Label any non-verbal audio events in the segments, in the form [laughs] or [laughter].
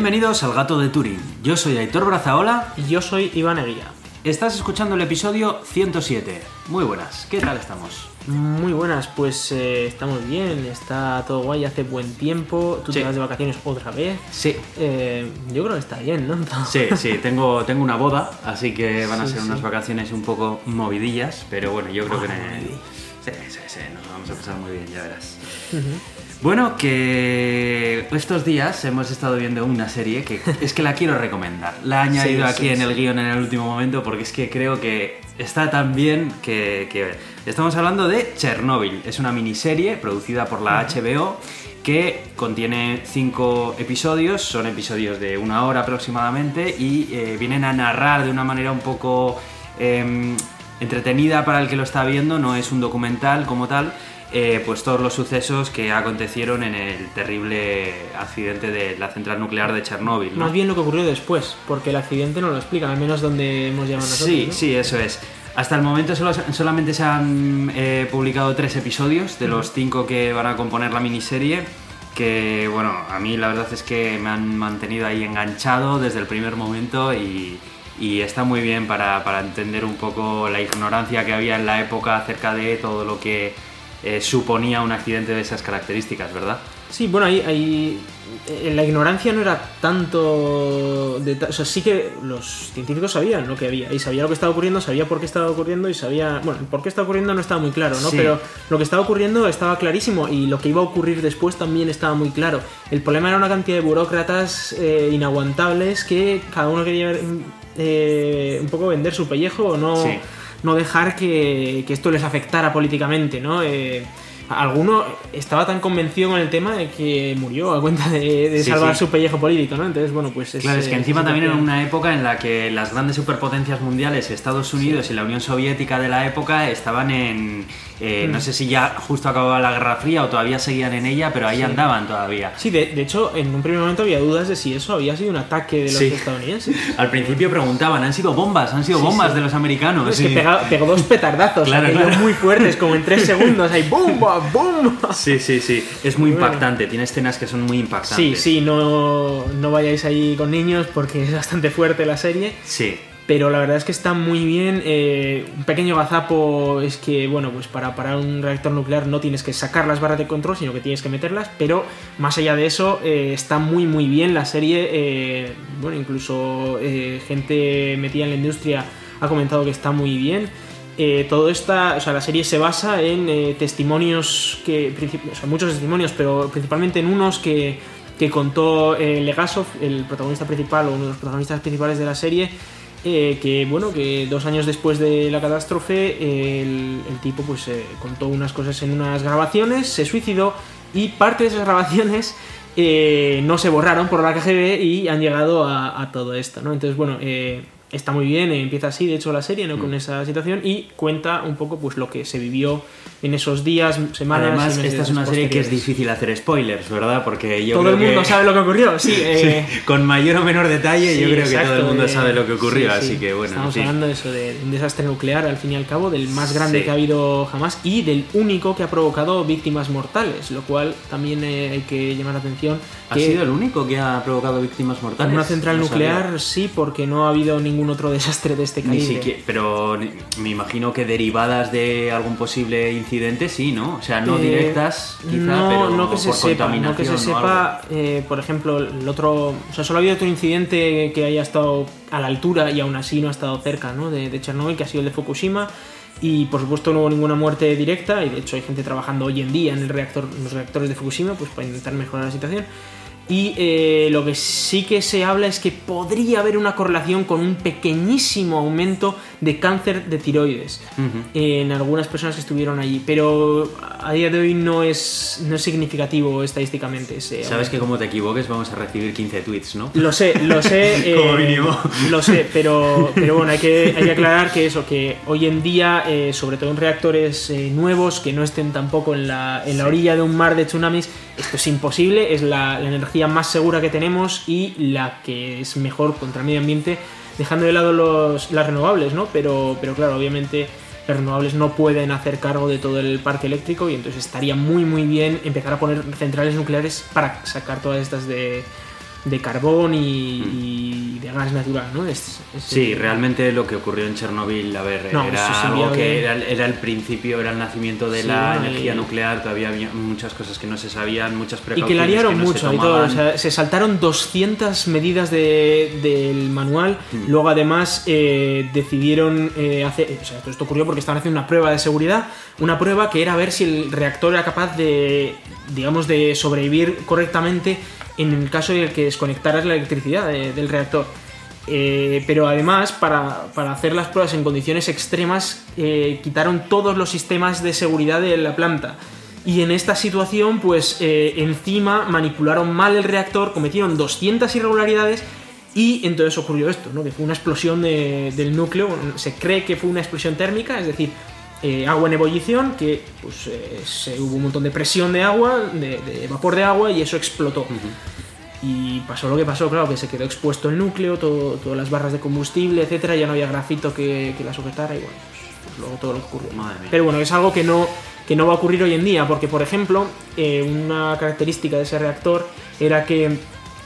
Bienvenidos al Gato de Turín. Yo soy Aitor Brazaola. Y yo soy Iván Eguía. Estás escuchando el episodio 107. Muy buenas, ¿qué tal estamos? Muy buenas, pues eh, estamos bien, está todo guay, hace buen tiempo, tú Sí. te vas de vacaciones otra vez. Sí. Eh, yo creo que está bien, ¿no? [laughs] Sí, sí, tengo, tengo una boda, así que van a Sí, ser sí. unas vacaciones un poco movidillas, pero bueno, yo creo Ah, que... en-. Sí, sí, sí, nos vamos a pasar muy bien, ya verás. Bueno, que estos días hemos estado viendo una serie que es que la quiero recomendar. La he [laughs] añadido Sí, aquí sí, en el guion en el último momento porque es que creo que está tan bien que, que- Estamos hablando de Chernobyl. Es una miniserie producida por la HBO que contiene cinco episodios, son episodios de una hora aproximadamente y eh, vienen a narrar de una manera un poco em, entretenida para el que lo está viendo, no es un documental como tal, eh, pues todos los sucesos que acontecieron en el terrible accidente de la central nuclear de Chernóbil. ¿no? Más bien lo que ocurrió después, porque el accidente no lo explican, al menos donde hemos llegado nosotros. Sí, ¿no? sí, eso es. Hasta el momento solo- solamente se han eh, publicado tres episodios de los cinco que van a componer la miniserie. Que bueno, a mí la verdad es que me han mantenido ahí enganchado desde el primer momento y, y está muy bien para, para entender un poco la ignorancia que había en la época acerca de todo lo que eh, suponía un accidente de esas características, ¿verdad? Sí, bueno, ahí, ahí eh, la ignorancia no era tanto... De, o sea, sí que los científicos sabían lo que había y sabía lo que estaba ocurriendo, sabía por qué estaba ocurriendo y sabía... Bueno, por qué estaba ocurriendo no estaba muy claro, ¿no? Sí. Pero lo que estaba ocurriendo estaba clarísimo y lo que iba a ocurrir después también estaba muy claro. El problema era una cantidad de burócratas eh, inaguantables que cada uno quería eh, un poco vender su pellejo o no, Sí. No dejar que, que esto les afectara políticamente, ¿no? Eh, alguno estaba tan convencido con el tema de que murió a cuenta de, de Sí, salvar sí. su pellejo político, ¿no? Entonces, bueno, pues es... Claro, es que eh, encima también situación. una época en la que las grandes superpotencias mundiales, Estados Unidos y la Unión Soviética de la época, estaban en. Eh, Mm. No sé si ya justo acababa la Guerra Fría o todavía seguían en ella, pero ahí Sí. andaban todavía. Sí, de, de hecho, en un primer momento había dudas de si eso había sido un ataque de los Sí. estadounidenses. [laughs] Al principio preguntaban, ¿han sido bombas? ¿Han sido Sí, bombas sí. de los americanos? Es Sí. que pega- pegó dos petardazos, Claro, claro. muy fuertes, como en tres segundos, ahí ¡bum! ¡bum! Sí, sí, sí. Es muy Bueno. impactante, tiene escenas que son muy Sí, impactantes. sí, no, no vayáis ahí con niños porque es bastante fuerte la serie. Sí. Pero la verdad es que está muy bien. eh, un pequeño gazapo es que, bueno, pues para parar un reactor nuclear no tienes que sacar las barras de control, sino que tienes que meterlas. Pero más allá de eso, eh, está muy, muy bien la serie. eh, bueno, incluso gente metida en la industria ha comentado que está muy bien. Todo esta, o sea, la serie se basa en testimonios que, muchos testimonios, pero principalmente en unos que, que contó Legasov, el protagonista principal o uno de los protagonistas principales de la serie, eh, que bueno, que dos años después de la catástrofe el, tipo pues eh, contó unas cosas en unas grabaciones, se suicidó y parte de esas grabaciones eh, no se borraron por la KGB y han llegado a, a todo esto, ¿no? Entonces bueno, eh, está muy bien, eh, empieza así de hecho la serie, ¿no? Mm. Con esa situación y cuenta un poco pues lo que se vivió en esos días, semanas. Además, y meses esta es una serie que es difícil hacer spoilers, ¿verdad? Porque yo Todo creo el mundo que- sabe lo que ocurrió, sí. [laughs] eh, Sí, con mayor o menor detalle, Sí, yo creo que todo exacto, el mundo eh, sabe lo que ocurrió, sí, sí. así que bueno. Estamos hablando de eso, de un desastre nuclear al fin y al cabo, del más grande que ha habido jamás y del único que ha provocado víctimas mortales, lo cual también eh, hay que llamar la atención. ¿Ha que sido el único que ha provocado víctimas mortales? en una central No nuclear sabía. sí, porque no ha habido ningún otro desastre de este Ni calibre. siquiera, pero ni- me imagino que derivadas de algún posible incidente, sí, ¿no? O sea, no Eh, directas, quizá, no, pero no que se por sepa, no que se sepa, eh, por ejemplo, el otro, o sea, solo ha habido otro incidente que haya estado a la altura y aún así no ha estado cerca, ¿no? De, de Chernobyl, que ha sido el de Fukushima. Y por supuesto no hubo ninguna muerte directa y de hecho hay gente trabajando hoy en día en el reactor, en los reactores de Fukushima pues para intentar mejorar la situación. Y eh, lo que sí que se habla es que podría haber una correlación con un pequeñísimo aumento de cáncer de tiroides en algunas personas que estuvieron allí, pero a día de hoy no es, no es significativo estadísticamente. ese Sabes que como te equivoques vamos a recibir 15 tweets, ¿no? lo sé, lo [laughs] sé. Como eh, mínimo. Lo sé, pero, pero bueno, hay que, hay que aclarar que eso, que hoy en día, eh, sobre todo en reactores eh, nuevos, que no estén tampoco en la, en la orilla de un mar de tsunamis, esto es imposible, es la, la energía más segura que tenemos y la que es mejor contra el medio ambiente, dejando de lado los, las renovables, ¿no? Pero, pero claro, obviamente renovables no pueden hacer cargo de todo el parque eléctrico y entonces estaría muy muy bien empezar a poner centrales nucleares para sacar todas estas de, de carbón y, y de gas natural, ¿no? Es- es- Sí, realmente lo que ocurrió en Chernóbil, a ver, No, era se algo envió que de- era, era el principio, era el nacimiento de Sí, la energía y- nuclear, todavía había muchas cosas que no se sabían, muchas Y precauciones que la liaron no se mucho y todo, o sea, se saltaron 200 medidas de- del manual, Mm. luego además eh, decidieron eh, hacer, o sea, esto ocurrió porque estaban haciendo una prueba de seguridad, una prueba que era ver si el reactor era capaz de, digamos, de sobrevivir correctamente en el caso de que desconectaras la electricidad de- del reactor. Eh, pero además, para, para hacer las pruebas en condiciones extremas, eh, quitaron todos los sistemas de seguridad de la planta. Y en esta situación, pues eh, encima manipularon mal el reactor, cometieron 200 irregularidades y entonces ocurrió esto, ¿no? que fue una explosión de- del núcleo. Se cree que fue una explosión térmica, es decir, eh, agua en ebullición, que pues, eh, se, hubo un montón de presión de agua, de, de vapor de agua y eso explotó. Y pasó lo que pasó, claro, que se quedó expuesto el núcleo, todo- todas las barras de combustible, etcétera, ya no había grafito que, que la sujetara y bueno, pues, pues luego todo lo que ocurrió. Madre mía. Pero bueno, es algo que no, que no va a ocurrir hoy en día, porque por ejemplo, eh, una característica de ese reactor era que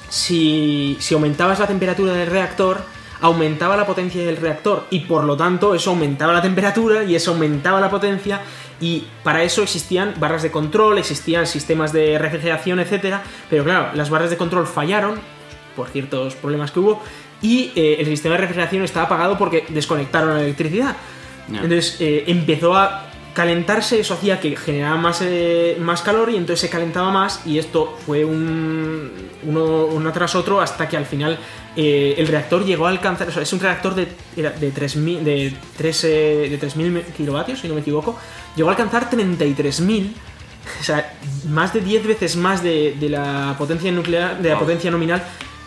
si, si aumentabas la temperatura del reactor, aumentaba la potencia del reactor y por lo tanto eso aumentaba la temperatura y eso aumentaba la potencia y para eso existían barras de control, existían sistemas de refrigeración, etcétera, pero claro, las barras de control fallaron por ciertos problemas que hubo y eh, el sistema de refrigeración estaba apagado porque desconectaron la electricidad. Entonces eh, empezó a calentarse, eso hacía que generara más, eh, más calor y entonces se calentaba más y esto fue un, uno, uno tras otro hasta que al final eh, el reactor llegó a alcanzar, o sea, es un reactor de, de 3.000 de 3, eh, de 3.000 kilovatios, si no me equivoco, llegó a alcanzar 33.000 o sea, más de 10 veces más de, de la potencia nuclear, de la Wow. potencia nominal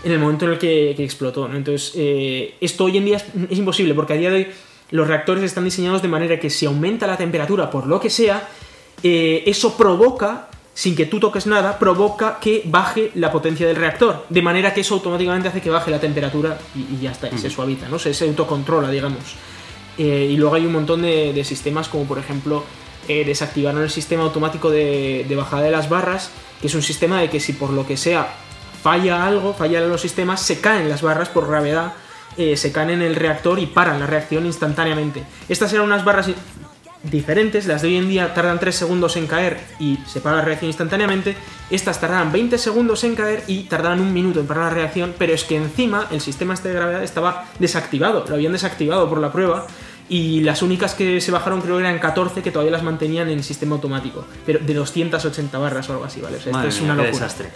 en el momento en el que, que explotó. ¿no? Entonces, eh, esto hoy en día es, es imposible porque a día de hoy los reactores están diseñados de manera que si aumenta la temperatura por lo que sea, eh, eso provoca, sin que tú toques nada, provoca que baje la potencia del reactor. De manera que eso automáticamente hace que baje la temperatura y, y ya está, y se suaviza, ¿no? Se, se autocontrola, digamos. Eh, y luego hay un montón de, de sistemas como por ejemplo eh, desactivaron el sistema automático de, de bajada de las barras, que es un sistema de que si por lo que sea falla algo, fallan los sistemas, se caen las barras por gravedad, eh, se caen en el reactor y paran la reacción instantáneamente. Estas eran unas barras diferentes, las de hoy en día tardan 3 segundos en caer y se para la reacción instantáneamente, estas tardaban 20 segundos en caer y tardaban un minuto en parar la reacción, pero es que encima el sistema este de gravedad estaba desactivado, lo habían desactivado por la prueba y las únicas que se bajaron creo que eran 14 que todavía las mantenían en sistema automático, pero de 280 barras o algo así, ¿vale? O sea, esto es mía, una qué locura. desastre.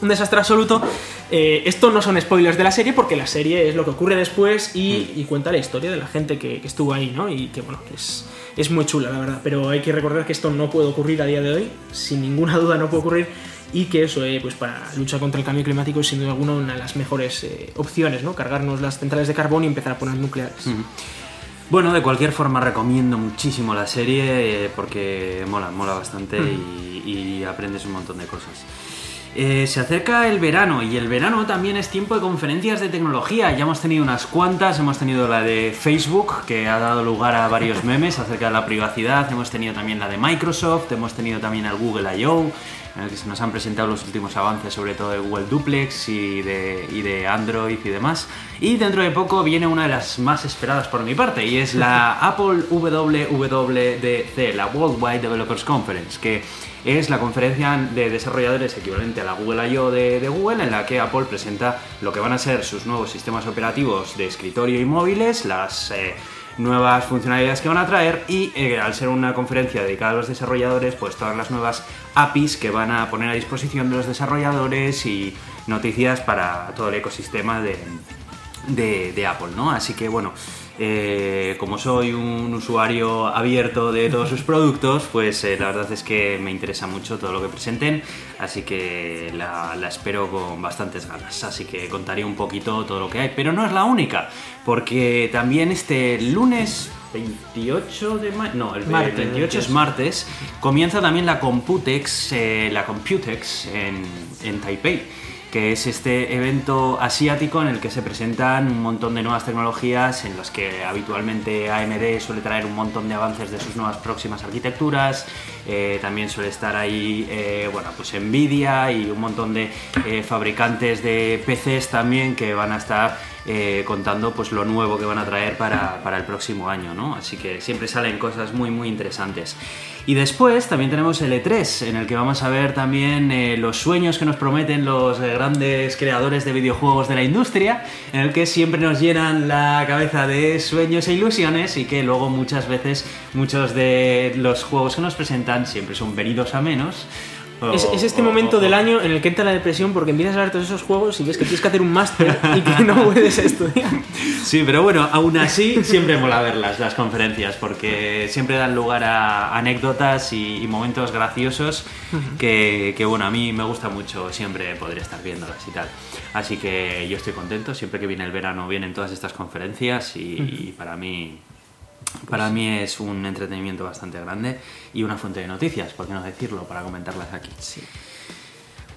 Un desastre absoluto. Eh, esto no son spoilers de la serie porque la serie es lo que ocurre después y, y cuenta la historia de la gente que, que estuvo ahí, ¿no? Y que bueno, es, es muy chula, la verdad. Pero hay que recordar que esto no puede ocurrir a día de hoy, sin ninguna [laughs] duda no puede ocurrir. Y que eso, eh, pues para luchar contra el cambio climático es sin duda alguna una de las mejores eh, opciones, ¿no? Cargarnos las centrales de carbón y empezar a poner nucleares. Bueno, de cualquier forma recomiendo muchísimo la serie eh, porque mola, mola bastante y, y aprendes un montón de cosas. Eh, se acerca el verano y el verano también es tiempo de conferencias de tecnología. Ya hemos tenido unas cuantas, hemos tenido la de Facebook que ha dado lugar a varios [laughs] memes acerca de la privacidad, hemos tenido también la de Microsoft, hemos tenido también el Google I.O. en el que se nos han presentado los últimos avances sobre todo de Google Duplex y de, y de Android y demás. Y dentro de poco viene una de las más esperadas por mi parte y es la [laughs] Apple WWDC, la Worldwide Developers Conference, que es la conferencia de desarrolladores equivalente a la Google I.O. De, de Google, en la que Apple presenta lo que van a ser sus nuevos sistemas operativos de escritorio y móviles, las eh, nuevas funcionalidades que van a traer y eh, al ser una conferencia dedicada a los desarrolladores, pues todas las nuevas APIs que van a poner a disposición de los desarrolladores y noticias para todo el ecosistema de, de, de Apple, ¿no? Así que bueno, eh, como soy un usuario abierto de todos sus productos, pues eh, la verdad es que me interesa mucho todo lo que presenten, así que la, la espero con bastantes ganas. Así que contaré un poquito todo lo que hay, pero no es la única, porque también este lunes 28 de mayo, no, el Martes, 28 es 28. martes, comienza también la Computex, eh, la Computex en, en Taipei. Que es este evento asiático en el que se presentan un montón de nuevas tecnologías en los que habitualmente AMD suele traer un montón de avances de sus nuevas próximas arquitecturas, eh, también suele estar ahí eh, bueno, pues Nvidia y un montón de eh, fabricantes de PCs también que van a estar contando pues lo nuevo que van a traer para, para el próximo año, ¿no? Así que siempre salen cosas muy muy interesantes. Y después también tenemos el E3, en el que vamos a ver también eh, los sueños que nos prometen los eh, grandes creadores de videojuegos de la industria, en el que siempre nos llenan la cabeza de sueños e ilusiones y que luego muchas veces muchos de los juegos que nos presentan siempre son venidos a menos es, este momento del año en el que entra la depresión porque empiezas a ver todos esos juegos y ves que tienes que hacer un máster y que no puedes estudiar. Sí, pero bueno, aún así siempre mola verlas, las conferencias, porque siempre dan lugar a anécdotas y, momentos graciosos que, bueno, a mí me gusta mucho siempre poder estar viéndolas y tal. Así que yo estoy contento, siempre que viene el verano vienen todas estas conferencias y para mí para mí es un entretenimiento bastante grande y una fuente de noticias, por qué no decirlo, para comentarlas aquí.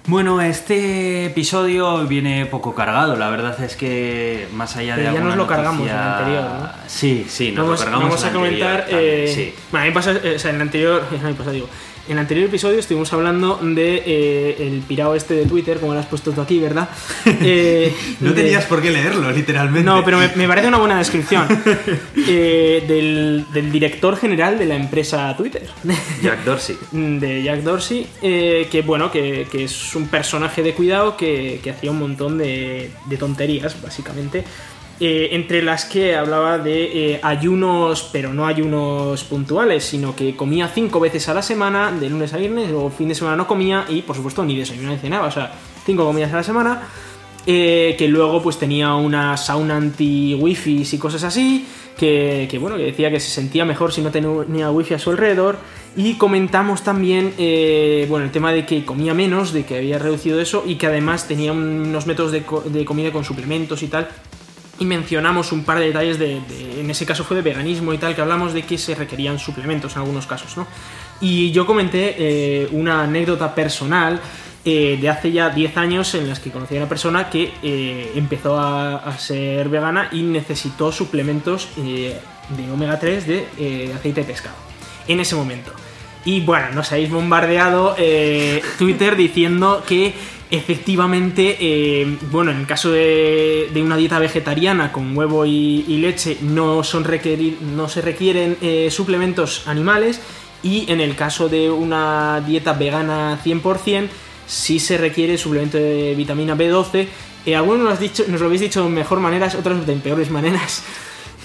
Bueno, este episodio viene poco cargado, la verdad es que más allá de ya nos lo cargamos en el anterior, ¿no? Sí, sí, nos lo cargamos vamos a comentar. eh... Bueno, a mí pasa, o sea, en el anterior, [laughs] a mí pasa, digo, en el anterior episodio estuvimos hablando de eh, el pirao este de Twitter, como lo has puesto tú aquí, ¿verdad? [laughs] Eh, no tenías por qué leerlo, literalmente. No, pero me, parece una buena descripción. [laughs] Eh, del, director general de la empresa Twitter. Jack Dorsey. [laughs] De Jack Dorsey, que bueno, que, es un personaje de cuidado que, hacía un montón de, de tonterías, básicamente eh, entre las que hablaba de eh, ayunos, pero no ayunos puntuales, sino que comía cinco veces a la semana, de lunes a viernes, o fin de semana no comía, y por supuesto ni desayunaba ni cenaba, o sea, cinco comidas a la semana, eh, que luego pues tenía una sauna anti-wifi y cosas así, que, bueno, que decía que se sentía mejor si no tenía wifi a su alrededor, y comentamos también, bueno, el tema de que comía menos, de que había reducido eso, y que además tenía unos métodos de comida con suplementos y tal, y mencionamos un par de detalles de, en ese caso fue de veganismo y tal, que hablamos de que se requerían suplementos en algunos casos, ¿no? Y yo comenté eh, una anécdota personal eh, de hace ya 10 años en las que conocí a una persona que eh, empezó a, ser vegana y necesitó suplementos de omega 3 de aceite de pescado, en ese momento. Y bueno, nos habéis bombardeado Twitter diciendo que Efectivamente, eh, bueno, en el caso de, una dieta vegetariana con huevo y, leche no, son no se requieren eh, suplementos animales y en el caso de una dieta vegana 100% sí se requiere suplemento de vitamina B12. Eh, algunos nos, dicho, nos, lo habéis dicho de mejor maneras, otros de peores maneras. [laughs]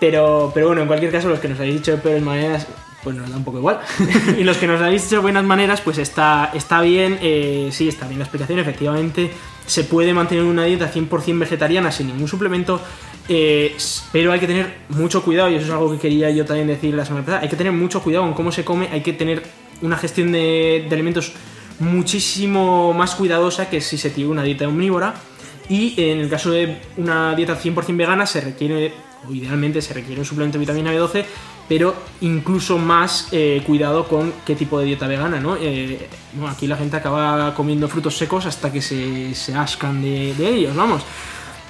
pero, pero bueno, en cualquier caso, los que nos habéis dicho de peores maneras, pues nos da un poco igual. [laughs] y los que nos habéis dicho buenas maneras, pues está, está bien, eh, sí, está bien la explicación, efectivamente. Se puede mantener una dieta 100% vegetariana sin ningún suplemento, eh, pero hay que tener mucho cuidado, y eso es algo que quería yo también decir la semana pasada, hay que tener mucho cuidado con cómo se come, hay que tener una gestión de, de alimentos muchísimo más cuidadosa que si se tiene una dieta omnívora. Y en el caso de una dieta 100% vegana se requiere, o idealmente se requiere un suplemento de vitamina B12 pero incluso más eh, cuidado con qué tipo de dieta vegana, ¿no? Eh, aquí la gente acaba comiendo frutos secos hasta que se, se ascan de, ellos, vamos.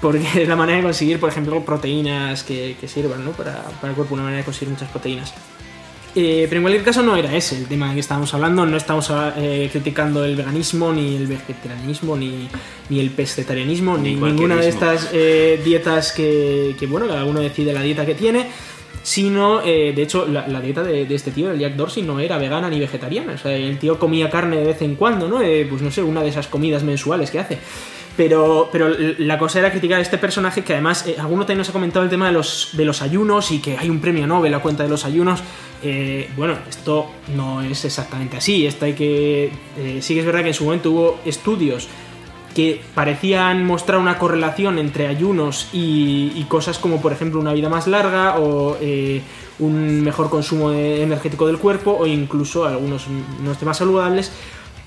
Porque [laughs] es la manera de conseguir, por ejemplo, proteínas que, sirvan, ¿no? Para, el cuerpo, una manera de conseguir muchas proteínas. Eh, pero en cualquier caso no era ese el tema del que estábamos hablando, no estamos criticando el veganismo, ni el vegetarianismo, ni, el pescetarianismo, ni, ninguna de estas dietas que, que, bueno, cada uno decide la dieta que tiene sino, eh, de hecho, la, dieta de, este tío, el Jack Dorsey, no era vegana ni vegetariana. O sea, el tío comía carne de vez en cuando, ¿no? Eh, pues no sé, una de esas comidas mensuales que hace. Pero, pero la cosa era criticar a este personaje que además, eh, alguno también nos ha comentado el tema de los, de los ayunos y que hay un premio Nobel a cuenta de los ayunos. bueno, esto no es exactamente así. Esto hay que. sí que es verdad que en su momento hubo estudios que parecían mostrar una correlación entre ayunos y, cosas como por ejemplo una vida más larga o eh, un mejor consumo energético del cuerpo o incluso algunos no temas saludables,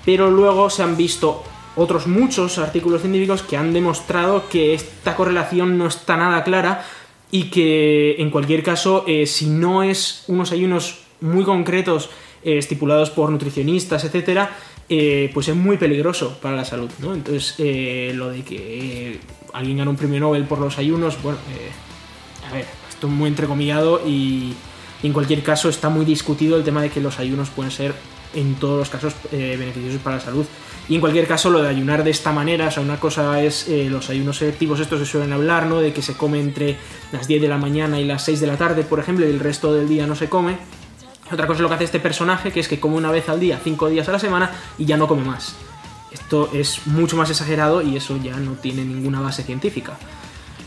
pero luego se han visto otros muchos artículos científicos que han demostrado que esta correlación no está nada clara y que en cualquier caso eh, si no es unos ayunos muy concretos eh, estipulados por nutricionistas, etcétera, eh, pues es muy peligroso para la salud, ¿no? Entonces, eh, lo de que alguien gana un premio Nobel por los ayunos, bueno, a ver, esto es muy entrecomillado y, en cualquier caso está muy discutido el tema de que los ayunos pueden ser en todos los casos beneficiosos para la salud. Y en cualquier caso, lo de ayunar de esta manera, o sea, una cosa es eh, los ayunos selectivos, estos se suelen hablar, ¿no? De que se come entre las 10 de la mañana y las 6 de la tarde, por ejemplo, y el resto del día no se come. Otra cosa es lo que hace este personaje, que es que come una vez al día, 5 días a la semana, y ya no come más. Esto es mucho más exagerado y eso ya no tiene ninguna base científica.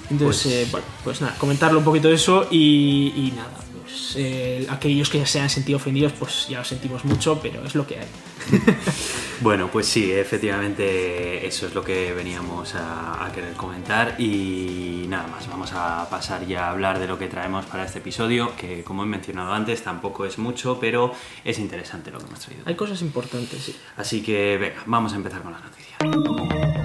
Entonces, pues, eh, bueno, pues nada, comentarlo un poquito eso y, y nada, pues eh, aquellos que se han sentido ofendidos, pues ya lo sentimos mucho, pero es lo que hay. [laughs] bueno, pues sí, efectivamente eso es lo que veníamos a, querer comentar y nada más, vamos a pasar ya a hablar de lo que traemos para este episodio, que como he mencionado antes tampoco es mucho, pero es interesante lo que hemos traído. Hay cosas importantes, sí. Así que venga, vamos a empezar con la noticia.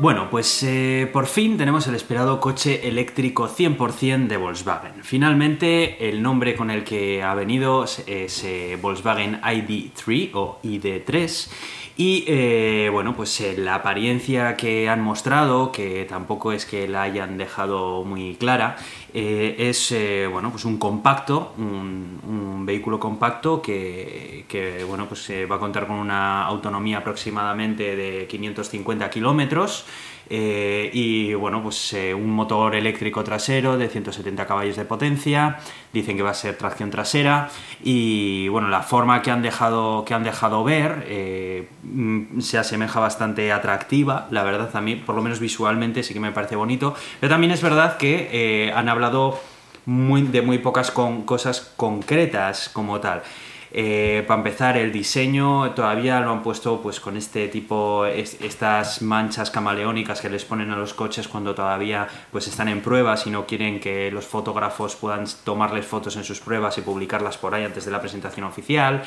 Bueno, pues eh, por fin tenemos el esperado coche eléctrico 100% de Volkswagen. Finalmente, el nombre con el que ha venido es eh, Volkswagen ID3 o ID3 y eh, bueno, pues la apariencia que han mostrado, que tampoco es que la hayan dejado muy clara, es bueno, pues un compacto, un, vehículo compacto que, que bueno, pues va a contar con una autonomía aproximadamente de 550 kilómetros. Eh, y bueno, pues eh, un motor eléctrico trasero de 170 caballos de potencia, dicen que va a ser tracción trasera. Y bueno, la forma que han dejado, que han dejado ver eh, mm, se asemeja bastante atractiva, la verdad a mí, por lo menos visualmente sí que me parece bonito, pero también es verdad que han hablado muy, de muy pocas cosas concretas como tal. Eh, para empezar, el diseño todavía lo han puesto pues con este tipo, estas manchas camaleónicas que les ponen a los coches cuando todavía pues están en pruebas y no quieren que los fotógrafos puedan tomarles fotos en sus pruebas y publicarlas por ahí antes de la presentación oficial.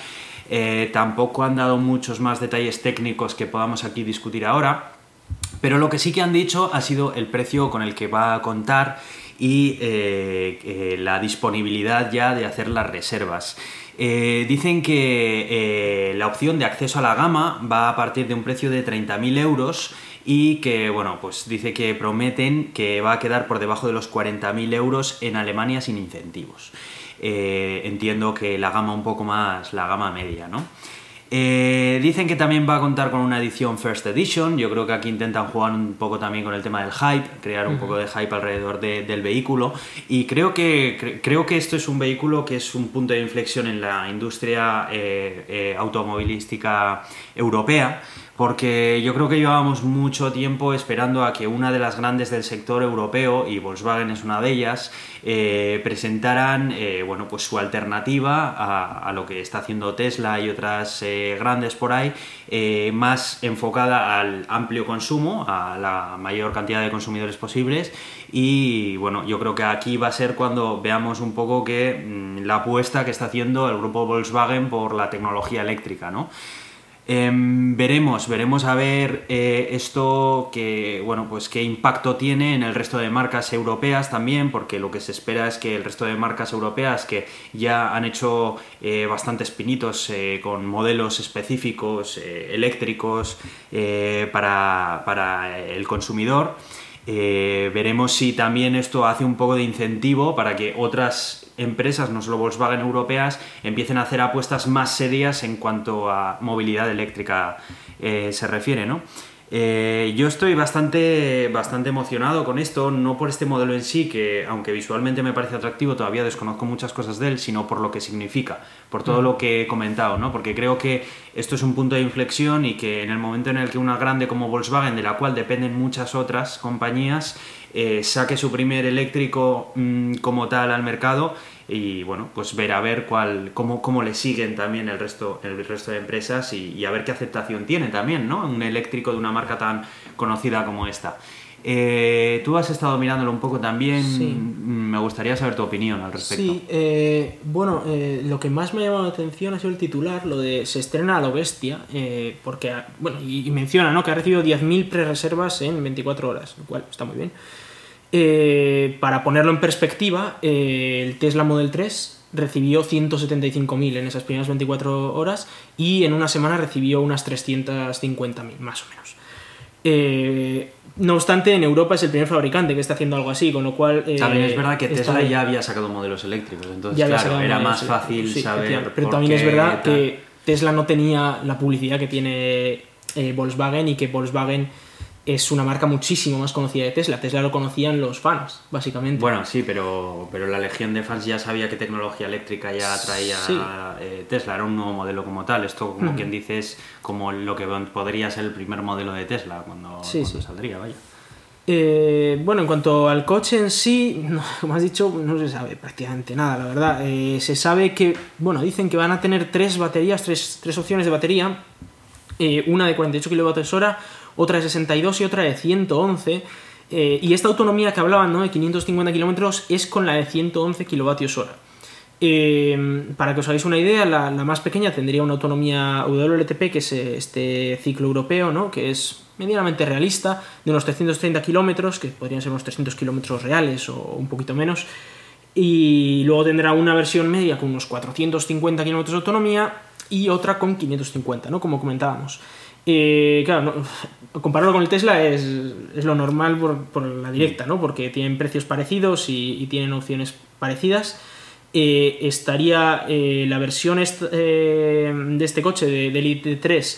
Eh, tampoco han dado muchos más detalles técnicos que podamos aquí discutir ahora. Pero lo que sí que han dicho ha sido el precio con el que va a contar y eh, la disponibilidad ya de hacer las reservas. Eh, dicen que eh, la opción de acceso a la gama va a partir de un precio de 30.000 euros y que, bueno, pues dice que prometen que va a quedar por debajo de los 40.000 euros en Alemania sin incentivos. Eh, entiendo que la gama un poco más, la gama media, ¿no? Eh, dicen que también va a contar con una edición First Edition. Yo creo que aquí intentan jugar un poco también con el tema del hype, crear un poco de hype alrededor del vehículo. Y creo que, creo que esto es un vehículo que es un punto de inflexión en la industria eh, eh, automovilística europea porque yo creo que llevábamos mucho tiempo esperando a que una de las grandes del sector europeo, y Volkswagen es una de ellas, eh, presentaran eh, bueno, pues su alternativa a, lo que está haciendo Tesla y otras eh, grandes por ahí, más enfocada al amplio consumo, a la mayor cantidad de consumidores posibles. Y bueno, yo creo que aquí va a ser cuando veamos un poco que mm, la apuesta que está haciendo el grupo Volkswagen por la tecnología eléctrica, ¿no? Em, veremos, veremos a ver eh, esto que, bueno, pues qué impacto tiene en el resto de marcas europeas también, porque lo que se espera es que el resto de marcas europeas que ya han hecho eh, bastantes pinitos eh, con modelos específicos eléctricos para, para, el consumidor, veremos si también esto hace un poco de incentivo para que otras empresas, no solo Volkswagen europeas, empiecen a hacer apuestas más serias en cuanto a movilidad eléctrica eh, se refiere, ¿no? Eh, yo estoy bastante, bastante emocionado con esto, no por este modelo en sí, que aunque visualmente me parece atractivo, todavía desconozco muchas cosas de él, sino por lo que significa, por todo mm. lo que he comentado, ¿no? Porque creo que esto es un punto de inflexión y que en el momento en el que una grande como Volkswagen, de la cual dependen muchas otras compañías, eh, saque su primer eléctrico mm, como tal al mercado y bueno, pues ver a ver cuál, cómo, cómo le siguen también el resto, el resto de empresas y, a ver qué aceptación tiene también, ¿no? Un eléctrico de una marca tan conocida como esta. Eh, tú has estado mirándolo un poco también. Me gustaría saber tu opinión al respecto. Sí, eh, bueno, lo que más me ha llamado la atención ha sido el titular, lo de se estrena a lo bestia, porque, bueno, y, menciona, ¿no? Que ha recibido 10.000 pre-reservas en 24 horas, lo cual está muy bien. Eh, para ponerlo en perspectiva, eh, el Tesla Model 3 recibió 175.000 en esas primeras 24 horas y en una semana recibió unas 350.000, más o menos. Eh, no obstante, en Europa es el primer fabricante que está haciendo algo así, con lo cual... eh, También es verdad que Tesla ya había sacado modelos eléctricos, entonces claro, era más fácil sí, saber. Pero por también es verdad que Tesla no tenía la publicidad que tiene eh, Volkswagen y que Volkswagen es una marca muchísimo más conocida de Tesla. Tesla lo conocían los fans, básicamente. Bueno, sí, pero, pero la legión de fans ya sabía qué tecnología eléctrica ya traía Sí. eh, Tesla, era un nuevo modelo como tal. Esto, como quien dice, es como lo que podría ser el primer modelo de Tesla cuando, Sí, cuando sí. saldría, vaya. Eh, bueno, en cuanto al coche en sí, [laughs] no, como has dicho, no se sabe prácticamente nada, la verdad. Eh, se sabe que, bueno, dicen que van a tener tres baterías, tres, tres opciones de batería. Eh, una de 48 kWh, otra de 62 y otra de 111. Eh, y esta autonomía que hablaban, ¿no? De 550 kilómetros, es con la de 111 kWh. Eh, para que os hagáis una idea, la, la más pequeña tendría una autonomía WLTP, que es eh, este ciclo europeo, ¿no? que es medianamente realista, de unos 330 kilómetros, que podrían ser unos 300 kilómetros reales o un poquito menos. Y luego tendrá una versión media con unos 450 kilómetros de autonomía y otra con 550, ¿no? como comentábamos. Eh, claro, no- [sighs] compararlo con el Tesla es, es lo normal por, por la directa, ¿no? porque tienen precios parecidos y, y tienen opciones parecidas eh, estaría eh, la versión est- eh, de este coche, de, del ID3,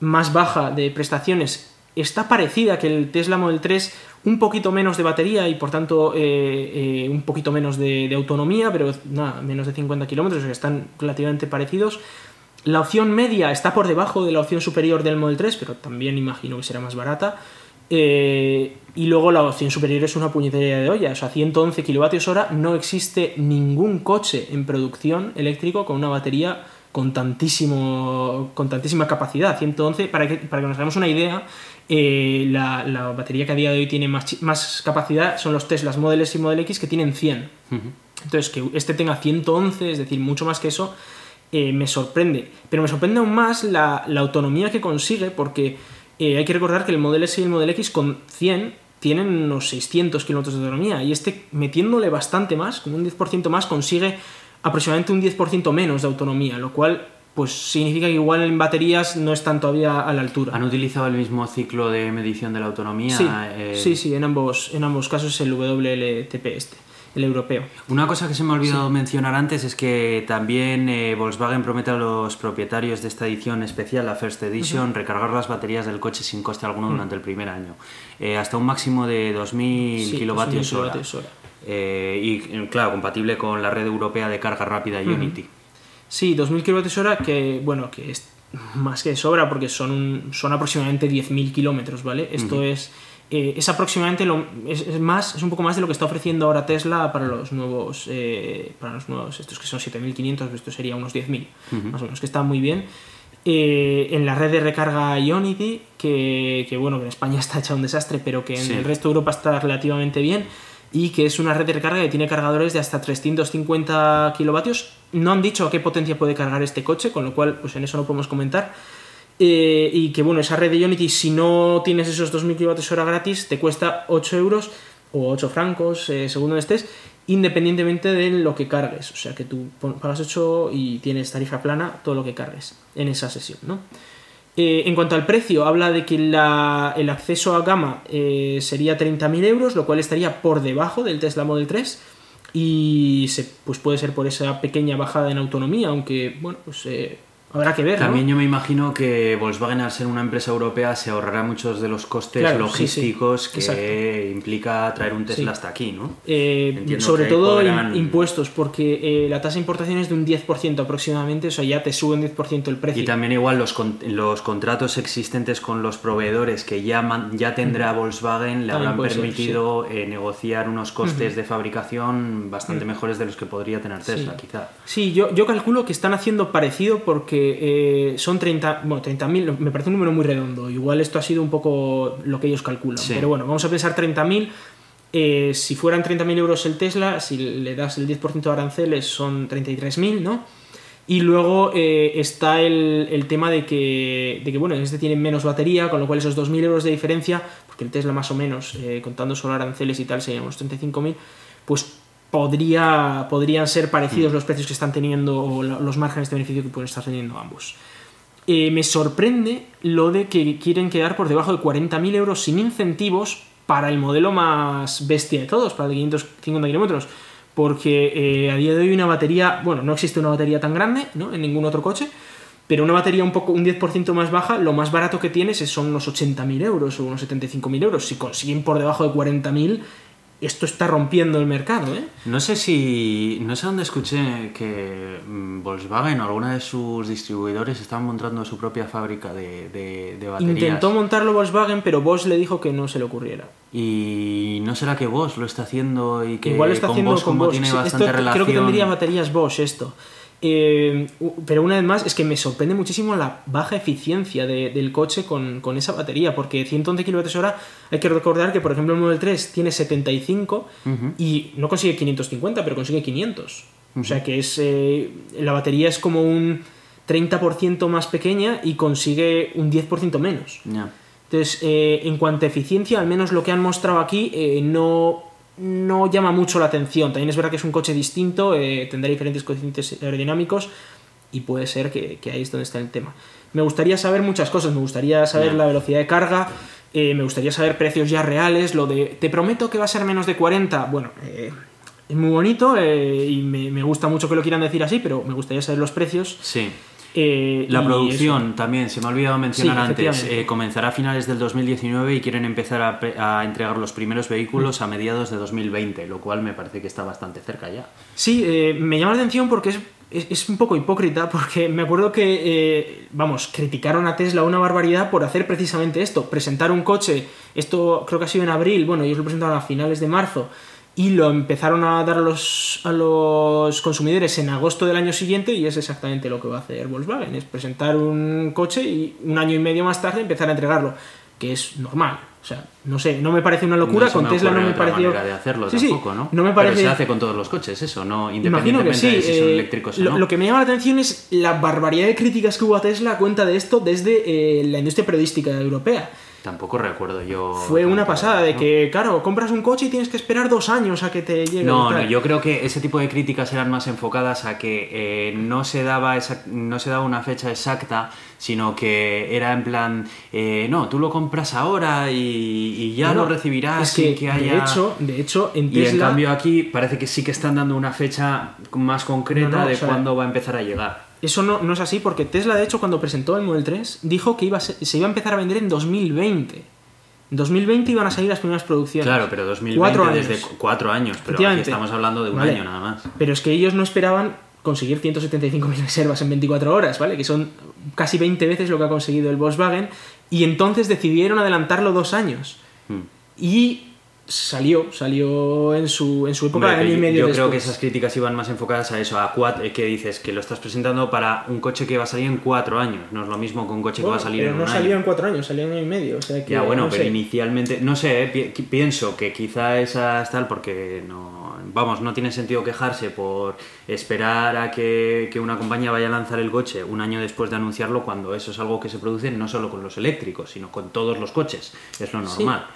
más baja de prestaciones, está parecida que el Tesla Model 3, un poquito menos de batería y por tanto un poquito menos de, de autonomía, pero nada, menos de 50 kilómetros, o sea, están relativamente parecidos. La opción media está por debajo de la opción superior del Model 3, pero también imagino que será más barata. Eh, y luego la opción superior es una puñetera de olla, o sea, 111 kilovatios hora. No existe ningún coche en producción eléctrico con una batería con, tantísimo, con tantísima capacidad. 111, para que, para que nos hagamos una idea, eh, la, la batería que a día de hoy tiene más, más capacidad son los Teslas Model S y Model X que tienen 100. Entonces, que este tenga 111, es decir, mucho más que eso, eh, me sorprende. Pero me sorprende aún más la, la autonomía que consigue, porque eh, hay que recordar que el Model S y el Model X con 100 tienen unos 600 kilómetros de autonomía, y este, metiéndole bastante más, como un 10% más, consigue aproximadamente un 10% menos de autonomía, lo cual pues significa que igual en baterías no están todavía a la altura. ¿Han utilizado el mismo ciclo de medición de la autonomía? Sí, Eh, sí, sí, en ambos, en ambos casos es el WLTP este, el europeo. Una cosa que se me ha olvidado mencionar antes es que también eh, Volkswagen promete a los propietarios de esta edición especial, la First Edition, recargar las baterías del coche sin coste alguno durante el primer año, eh, hasta un máximo de 2.000 Sí, kilovatios 2.000 hora. hora. Eh, y eh, claro, compatible con la red europea de carga rápida Unity. Sí, 2000 kWh que, bueno, que es más que de sobra porque son, un- son aproximadamente 10.000 kilómetros, ¿vale? Esto es, eh, es aproximadamente lo, es, es más, es un poco más de lo que está ofreciendo ahora Tesla para los nuevos, eh, para los nuevos, estos que son 7.500, esto sería unos 10.000, más o menos, que está muy bien. Eh, en la red de recarga Ionity, que, que, bueno, que en España [laughs] está hecha un desastre, pero que en Sí. el resto de Europa está relativamente bien, y que es una red de recarga que tiene cargadores de hasta 350 kilovatios. No han dicho a qué potencia puede cargar este coche, con lo cual, pues en eso no podemos comentar. Eh, y que bueno, esa red de Ionity, si no tienes esos 2000 kilovatios hora gratis, te cuesta 8 euros o 8 francos, eh, según donde estés, independientemente de lo que cargues. O sea que tú pagas 8 y tienes tarifa plana todo lo que cargues en esa sesión, ¿no? Eh, en cuanto al precio, habla de que el acceso a gama eh, sería 30.000 euros, lo cual estaría por debajo del Tesla Model 3 y se, pues puede ser por esa pequeña bajada en autonomía, aunque bueno, pues eh, habrá que ver. ¿no? También yo me imagino que Volkswagen, al ser una empresa europea, se ahorrará muchos de los costes Claro, sí, sí. logísticos que Exacto. implica traer un Tesla Sí. hasta aquí, ¿no? Eh, sobre todo podrán- impuestos, porque eh, la tasa de importación es de un 10% aproximadamente, o sea, ya te sube un 10% el precio. Y también igual los, con- los contratos existentes con los proveedores que ya, ya tendrá Volkswagen le También habrán ser, permitido eh, negociar unos costes de fabricación bastante mejores de los que podría tener Tesla, quizá. Sí, yo, yo calculo que están haciendo parecido porque eh, son 30, bueno, 30.000, me parece un número muy redondo, igual esto ha sido un poco lo que ellos calculan, Sí. pero bueno, vamos a pensar 30.000, eh, si fueran 30.000 euros el Tesla, si le das el 10% de aranceles son 33.000, ¿no? Y luego eh, está el, el tema de que, de que, bueno, este tiene menos batería, con lo cual esos 2.000 euros de diferencia, porque el Tesla más o menos, eh, contando solo aranceles y tal, serían unos 35.000, pues podría, podrían ser parecidos los precios que están teniendo o los márgenes de beneficio que pueden estar teniendo ambos. Eh, me sorprende lo de que quieren quedar por debajo de 40.000 euros sin incentivos para el modelo más bestia de todos, para el de 550 kilómetros. Porque eh, a día de hoy una batería, bueno, no existe una batería tan grande ¿no? en ningún otro coche, pero una batería un poco un 10% más baja, lo más barato que tienes es- son unos 80.000 euros o unos 75.000 euros. Si consiguen por debajo de 40.000, esto está rompiendo el mercado, ¿eh? No sé si. No sé dónde escuché que mm, Volkswagen o alguna de sus distribuidores estaban montando su propia fábrica de, de, de baterías. Intentó montarlo Volkswagen, pero Bosch le dijo que no se le ocurriera. Y no será que Bosch lo está haciendo y que Igual lo está con haciendo Bosch con como Bosch. tiene Sí, bastante esto relación. Creo que tendría baterías Bosch esto. Eh, pero una vez más, es que me sorprende muchísimo la baja eficiencia de- del coche con, con esa batería, porque 111 km hora, hay que recordar que, por ejemplo, el Model 3 tiene 75 Ujú. y no consigue 550, pero consigue 500. O sea que es eh, la batería es como un 30% más pequeña y consigue un 10% menos. Entonces, eh, en cuanto a eficiencia, al menos lo que han mostrado aquí no, no llama mucho la atención. También es verdad que es un coche distinto, eh, tendrá diferentes coeficientes aerodinámicos y puede ser que, que ahí es donde está el tema. Me gustaría saber muchas cosas, me gustaría saber la velocidad de carga, eh, me gustaría saber precios ya reales, lo de te prometo que va a ser menos de 40, bueno, eh, es muy bonito eh, y me, me gusta mucho que lo quieran decir así, pero me gustaría saber los precios. Sí. Eh, La producción también, se me ha olvidado mencionar Sí, antes, eh, comenzará a finales del 2019 y quieren empezar a, entregar los primeros vehículos a mediados de 2020, lo cual me parece que está bastante cerca ya. Sí, eh, me llama la atención porque es, es, es un poco hipócrita, porque me acuerdo que, vamos, criticaron a Tesla una barbaridad por hacer precisamente esto, presentar un coche, esto creo que ha sido en abril, bueno, ellos lo presentaron a finales de marzo, y lo empezaron a dar a los, a los consumidores en agosto del año siguiente, y es exactamente lo que va a hacer Volkswagen, es presentar un coche y un año y medio más tarde empezar a entregarlo, que es normal. O sea, no sé, no me parece una locura, No con me Tesla no me pareció... de hacerlo Sí, tampoco, ¿no? No me Pero parece... se hace con todos los coches, eso, no independientemente sí. de si son eh, eléctricos o lo, no. lo que me llama la atención es la barbaridad de críticas que hubo a Tesla a cuenta de esto desde eh, la industria periodística europea. Tampoco recuerdo yo. Fue una pasada de ¿no? que, claro, compras un coche y tienes que esperar dos años a que te llegue. No, no, yo creo que ese tipo de críticas eran más enfocadas a que eh, no, se daba esa- no se daba una fecha exacta, sino que era en plan, eh, no, tú lo compras ahora y, y ya No, lo recibirás es que, sin que haya... de hecho, de hecho, en y en cambio aquí parece que sí que están dando una fecha más concreta de o sea, cuándo va a empezar a llegar. Eso no, no es así porque Tesla, de hecho, cuando presentó el Model 3, dijo que iba a ser- se iba a empezar a vender en 2020. En 2020 iban a salir las primeras producciones. Claro, pero 2020 Cuatro años. desde cu- cuatro años, pero aquí estamos hablando de un Vale. año nada más. Pero es que ellos no esperaban conseguir 175.000 reservas en 24 horas, ¿vale? Que son casi 20 veces lo que ha conseguido el Volkswagen. Y entonces decidieron adelantarlo dos años. Hmm. Y salió, salió en su, en su época, Hombre, año y medio yo creo que esas críticas iban más enfocadas a eso, a cuat- eh, que dices que lo estás presentando para un coche que va a salir en cuatro años, no es lo mismo que un coche que va a salir pero en no un salió año. en cuatro años, salió en año y medio. O sea que, Ya bueno, no pero sé. inicialmente, no sé, eh, pi- pienso que quizá esa es tal porque no, vamos, no tiene sentido quejarse por esperar a que, que una compañía vaya a lanzar el coche un año después de anunciarlo cuando eso es algo que se produce no solo con los eléctricos, sino con todos los coches, es lo normal. Sí,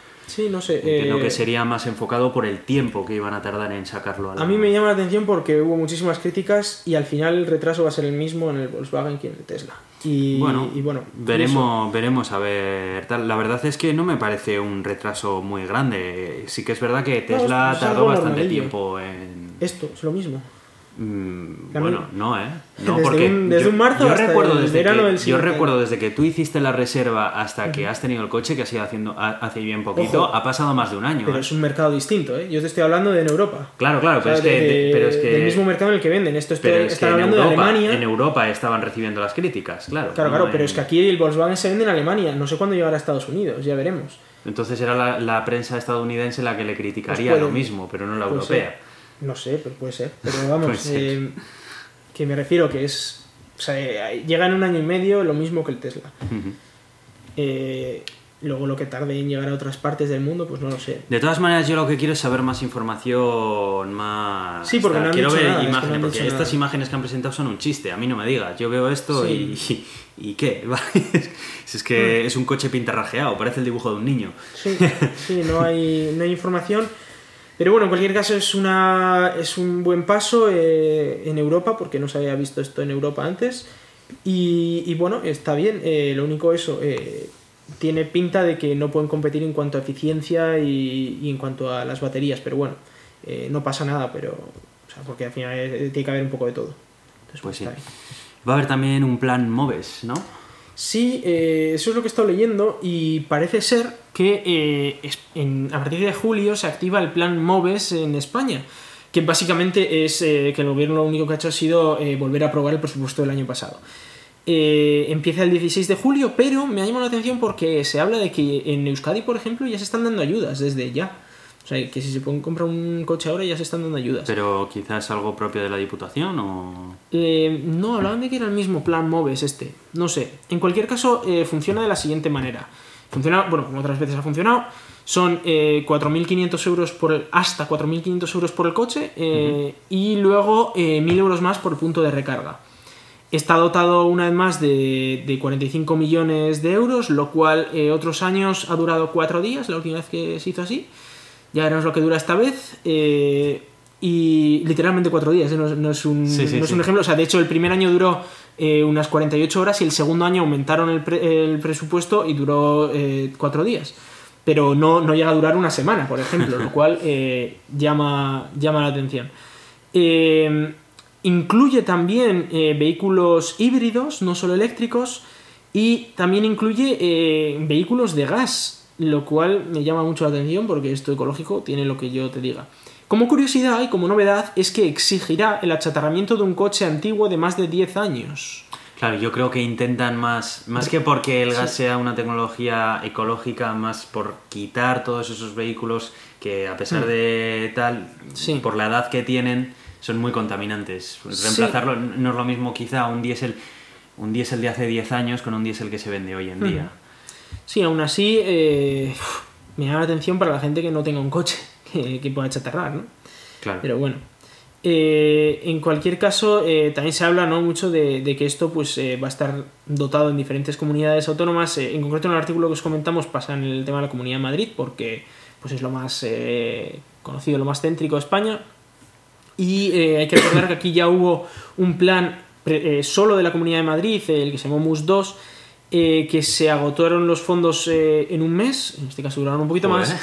no sé. Entiendo eh, que sería más enfocado por el tiempo que iban a tardar en sacarlo a la- A mí me llama la atención porque hubo muchísimas críticas y al final el retraso va a ser el mismo en el Volkswagen que en el Tesla. Y Bueno, y bueno veremos, veremos a ver. tal. La verdad es que no me parece un retraso muy grande. Sí que es verdad que Tesla es- es tardó bastante normalillo. tiempo en. Esto es lo mismo. Mm, bueno, no, ¿eh? No, Desde porque un- desde yo, un marzo yo hasta recuerdo el desde verano que, del Yo recuerdo desde que tú hiciste la reserva hasta que has tenido el coche, que ha sido haciendo ha- hace bien poquito, Ojo. ha pasado más de un año. Pero ¿eh? es un mercado distinto, ¿eh? Yo te estoy hablando de en Europa. Claro, claro, O pero, es que, de- de- pero es que. Del mismo mercado en el que venden. Esto estoy, pero es que están en hablando de Europa, Alemania. en Europa estaban recibiendo las críticas, claro. Claro, no claro, pero en- es que aquí el Volkswagen se vende en Alemania. No sé cuándo llegará a Estados Unidos, ya veremos. Entonces era la, la prensa estadounidense la que le criticaría Pues puede- lo mismo, pero no la puede europea. No sé, pero puede ser. Pero vamos, ser. eh, que me refiero que es. O sea, eh, llega en un año y medio lo mismo que el Tesla. Eh, luego lo que tarde en llegar a otras partes del mundo, pues no lo sé. De todas maneras, yo lo que quiero es saber más información, más... Sí, porque no han quiero ver nada, es que no imágenes, porque estas nada. imágenes que han presentado son un chiste, a mí no me digas. Yo veo esto y, [laughs] y... qué? [laughs] Si es Mm. que es un coche pintarrajeado, parece el dibujo de un niño. Sí, sí, no hay, no hay información. Pero bueno, en cualquier caso es, una, es un buen paso eh, en Europa, porque no se había visto esto en Europa antes. Y, y bueno, está bien. eh, lo único eso, eh, tiene pinta de que no pueden competir en cuanto a eficiencia y, y en cuanto a las baterías. Pero bueno, eh, no pasa nada, pero... O sea, porque al final eh, tiene que haber un poco de todo. Entonces, Pues sí. Va a haber también un plan Moves, ¿no? Sí, eh, eso es lo que he estado leyendo y parece ser que eh, en- a partir de julio se activa el plan MOVES en España, que básicamente es eh, que el gobierno lo único que ha hecho ha sido eh, volver a aprobar el presupuesto del año pasado. Empieza el 16 de julio, pero me ha llamado la atención porque se habla de que en Euskadi, por ejemplo, ya se están dando ayudas desde ya. O sea, que si se pueden comprar un coche ahora ya se están dando ayudas. Pero quizás algo propio de la Diputación o... Eh, no, hablaban de que era el mismo plan MOVES este. No sé. En cualquier caso, eh, funciona de la siguiente manera. Funciona, bueno, como otras veces ha funcionado. Son eh, 4.500 euros por el, hasta 4.500 euros por el coche eh, y luego eh, 1.000 euros más por punto de recarga. Está dotado una vez más de, de 45 millones de euros, lo cual eh, otros años ha durado cuatro días, la última vez que se hizo así. Ya veremos lo que dura esta vez. eh, y literalmente cuatro días, no, es- no es un, Sí, sí, no es sí. un ejemplo. O sea, de hecho, el primer año duró eh, unas 48 horas y el segundo año aumentaron el, pre- el presupuesto y duró eh, cuatro días. Pero no, no llega a durar una semana, por ejemplo, lo [laughs] cual eh, llama, llama la atención. Eh, incluye también eh, vehículos híbridos, no solo eléctricos, y también incluye eh, vehículos de gas, lo cual me llama mucho la atención porque esto ecológico tiene lo que yo te diga. Como curiosidad y como novedad es que exigirá el achatarramiento de un coche antiguo de más de 10 años. Claro, yo creo que intentan más, más que porque el gas sea una tecnología ecológica, más por quitar todos esos vehículos que a pesar de tal, Mm. Sí. por la edad que tienen, son muy contaminantes. Reemplazarlo no es lo mismo quizá un diésel, un diésel de hace 10 años con un diésel que se vende hoy en día. Sí, aún así eh, me llama la atención para la gente que no tenga un coche [laughs] que, pueda chatarrar, ¿no? Claro. Pero bueno. Eh, en cualquier caso, eh, también se habla ¿no? mucho de, de que esto pues, eh, va a estar dotado en diferentes comunidades autónomas. En concreto, en el artículo que os comentamos pasa en el tema de la Comunidad de Madrid, porque pues, es lo más conocido, lo más céntrico de España. Y hay que recordar que aquí ya hubo un plan solo de la Comunidad de Madrid, el que se llamó MUS 2, eh, que se agotaron los fondos eh, en un mes, en este caso duraron un poquito Joder. más.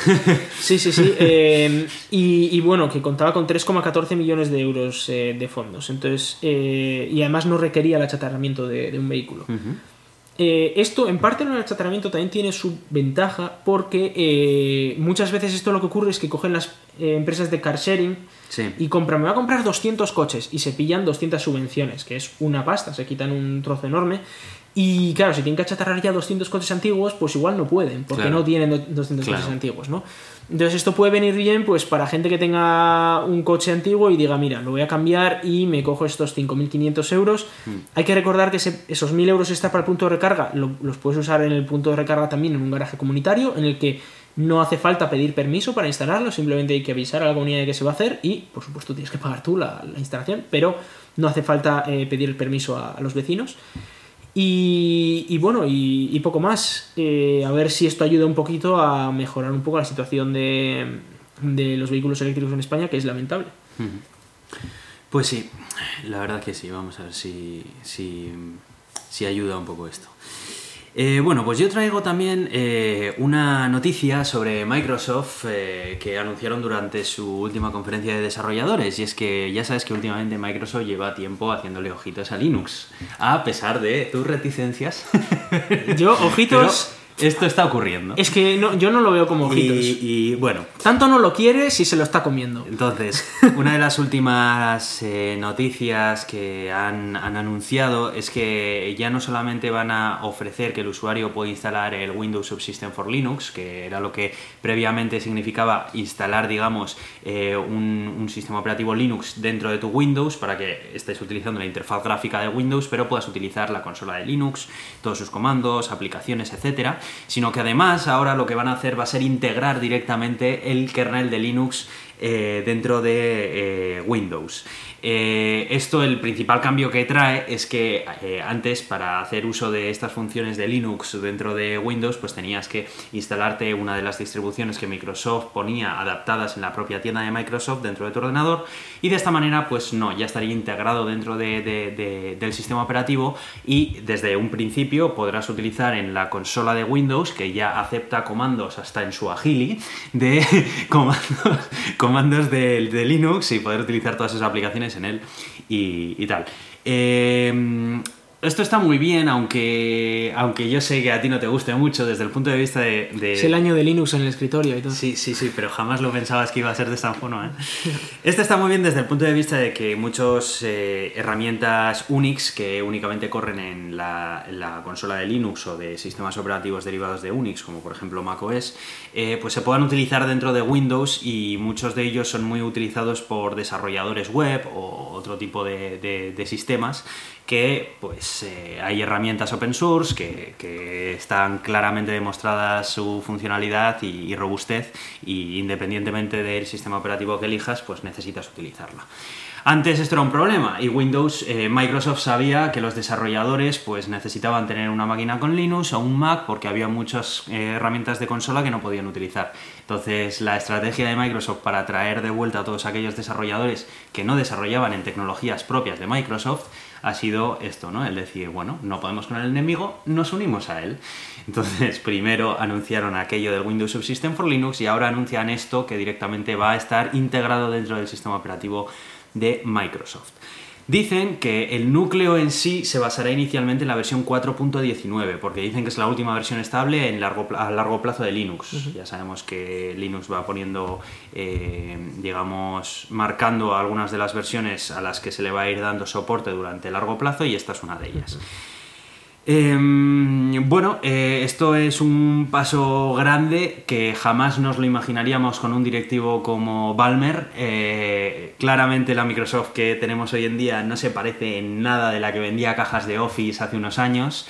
[laughs] Sí, sí, sí. eh, y, y bueno, que contaba con 3,14 millones de euros eh, de fondos. Entonces, y además no requería el achatarramiento de, de un vehículo. Eh, esto, en parte, el achatarramiento también tiene su ventaja porque muchas veces esto lo que ocurre es que cogen las empresas de car sharing Sí. y compran, me va a comprar 200 coches y se pillan 200 subvenciones, que es una pasta, se quitan un trozo enorme. Y claro, si tienen que achatarrar ya 200 coches antiguos, pues igual no pueden, porque Claro. no tienen do- 200 Claro. coches antiguos, ¿no? Entonces esto puede venir bien pues para gente que tenga un coche antiguo y diga, mira, lo voy a cambiar y me cojo estos 5.500 euros. Mm. Hay que recordar que ese- esos 1.000 euros extra para el punto de recarga lo- los puedes usar en el punto de recarga también en un garaje comunitario en el que no hace falta pedir permiso para instalarlo, simplemente hay que avisar a la comunidad de que se va a hacer y, por supuesto, tienes que pagar tú la, la instalación, pero no hace falta eh, pedir el permiso a, a los vecinos. Y, bueno, y, poco más. Eh, a ver si esto ayuda un poquito a mejorar un poco la situación de, de los vehículos eléctricos en España, que es lamentable. Pues sí, la verdad que sí, vamos a ver si, si ayuda un poco esto. Eh, bueno, pues yo traigo también eh, una noticia sobre Microsoft eh, que anunciaron durante su última conferencia de desarrolladores y es que ya sabes que últimamente Microsoft lleva tiempo haciéndole ojitos a Linux, a pesar de tus reticencias. Yo, ojitos, [laughs] Pero esto está ocurriendo. es que no, yo no lo veo como ojitos. Y, y, bueno, Tanto no lo quiere si se lo está comiendo. entonces, [laughs] una de las últimas eh, noticias que han, han anunciado es que ya no solamente van a ofrecer que el usuario pueda instalar el Windows Subsystem for Linux, que era lo que previamente significaba instalar, digamos, eh, un, un sistema operativo Linux dentro de tu Windows para que estés utilizando la interfaz gráfica de Windows, pero puedas utilizar la consola de Linux, todos sus comandos, aplicaciones, etcétera, sino que además ahora lo que van a hacer va a ser integrar directamente el kernel de Linux eh, dentro de eh, Windows. Eh, esto, el principal cambio que trae es que antes para hacer uso de estas funciones de Linux dentro de Windows, pues tenías que instalarte una de las distribuciones que Microsoft ponía adaptadas en la propia tienda de Microsoft dentro de tu ordenador y de esta manera, pues no, ya estaría integrado dentro del sistema operativo y desde un principio podrás utilizar en la consola de Windows, que ya acepta comandos hasta en su agili, de [laughs] comandos, comandos de, Linux y poder utilizar todas esas aplicaciones en él y, tal. Eh, esto está muy bien, aunque, aunque yo sé que a ti no te guste mucho desde el punto de vista de, Es el año de Linux en el escritorio y todo. Sí, sí, sí, pero jamás lo pensabas que iba a ser de esta forma. ¿eh? [laughs] Este está muy bien desde el punto de vista de que muchas eh, herramientas Unix que únicamente corren en la, consola de Linux o de sistemas operativos derivados de Unix, como por ejemplo macOS, eh, pues se puedan utilizar dentro de Windows y muchos de ellos son muy utilizados por desarrolladores web o otro tipo de, de sistemas que pues eh, hay herramientas open source que, están claramente demostradas su funcionalidad y, robustez y independientemente del sistema operativo que elijas pues necesitas utilizarla. Antes esto era un problema y Windows, eh, Microsoft sabía que los desarrolladores pues necesitaban tener una máquina con Linux o un Mac porque había muchas eh, herramientas de consola que no podían utilizar. Entonces la estrategia de Microsoft para traer de vuelta a todos aquellos desarrolladores que no desarrollaban en tecnologías propias de Microsoft ha sido esto, ¿no? El decir, bueno, no podemos con el enemigo, nos unimos a él. Entonces, [laughs] primero anunciaron aquello del Windows Subsystem for Linux y ahora anuncian esto que directamente va a estar integrado dentro del sistema operativo de Microsoft. Dicen que el núcleo en sí se basará inicialmente en la versión 4.19, porque dicen que es la última versión estable en largo, a largo plazo de Linux. Ya sabemos que Linux va poniendo, eh, digamos, marcando algunas de las versiones a las que se le va a ir dando soporte durante largo plazo y esta es una de ellas. Em, bueno, eh, esto es un paso grande que jamás nos lo imaginaríamos con un directivo como Balmer. Eh, claramente la Microsoft que tenemos hoy en día no se parece en nada de la que vendía cajas de Office hace unos años.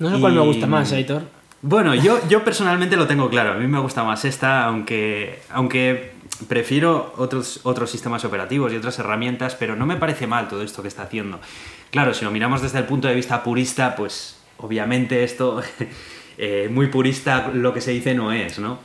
No sé cuál me gusta más, Aitor. Bueno, yo, yo personalmente lo tengo claro. A mí me gusta más esta, aunque, aunque prefiero otros, otros sistemas operativos y otras herramientas, pero no me parece mal todo esto que está haciendo. Claro, si lo miramos desde el punto de vista purista, pues obviamente esto [laughs] eh, muy purista lo que se dice no es, ¿no?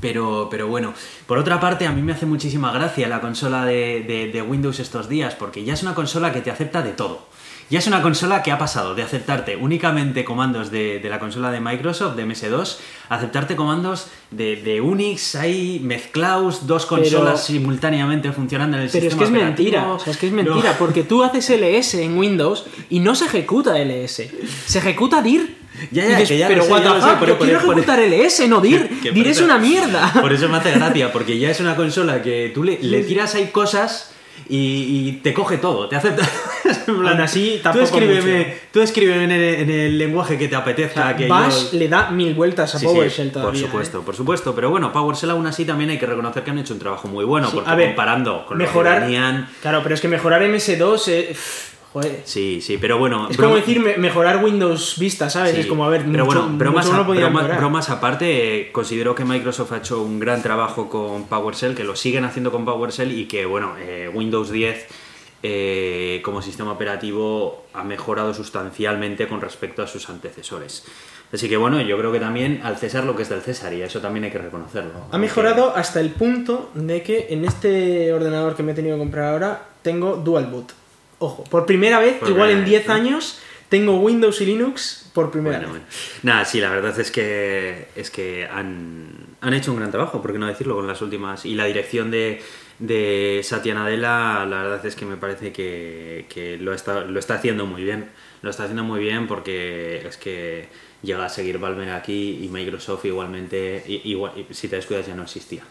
Pero, pero, bueno, por otra parte, a mí me hace muchísima gracia la consola de, Windows estos días, porque ya es una consola que te acepta de todo. Ya es una consola que ha pasado de aceptarte únicamente comandos de, la consola de Microsoft, de MS2, a aceptarte comandos de, Unix, ahí mezclados, dos consolas simultáneamente funcionando en el sistema Pero es que es mentira, es que es mentira, porque tú haces LS en Windows y no se ejecuta LS, se ejecuta DIR. Ya, ya, que ya pero what the quiero ejecutar LS, no [laughs] DIR. DIR es una mierda. Por eso me hace gracia, porque ya es una consola que tú le, le tiras ahí cosas y, te coge todo, te acepta. [laughs] Aún así, tampoco tú escríbeme, tú escríbeme en, el, lenguaje que te apetezca. que Bash le da mil vueltas a PowerShell todavía. Por supuesto, ¿eh? por supuesto. Pero bueno, PowerShell aún así también hay que reconocer que han hecho un trabajo muy bueno. porque a ver, comparando con mejorar, lo que venían... Claro, pero es que mejorar MS2... Eh, Sí, sí, pero bueno. Es como decir mejorar Windows Vista, ¿sabes? es como, a ver, pero bueno, bromas, bromas, aparte, considero que Microsoft ha hecho un gran trabajo con PowerShell, que lo siguen haciendo con PowerShell y que, bueno, eh, Windows 10 eh, como sistema operativo ha mejorado sustancialmente con respecto a sus antecesores. Así que bueno, yo creo que también al César lo que es del César y eso también hay que reconocerlo. Ha mejorado hasta el punto de que en este ordenador que me he tenido que comprar ahora tengo Dual Boot. Ojo, por primera vez, igual en 10 años, tengo Windows y Linux por primera vez. Nada, sí, la verdad es que, es que han, hecho un gran trabajo, por qué no decirlo, con las últimas. Y la dirección de, de Satya Nadella, la verdad es que me parece que, lo, está, lo está haciendo muy bien. Lo está haciendo muy bien porque es que llega a seguir Valve aquí y Microsoft igualmente, igual, si te descuidas ya no existía.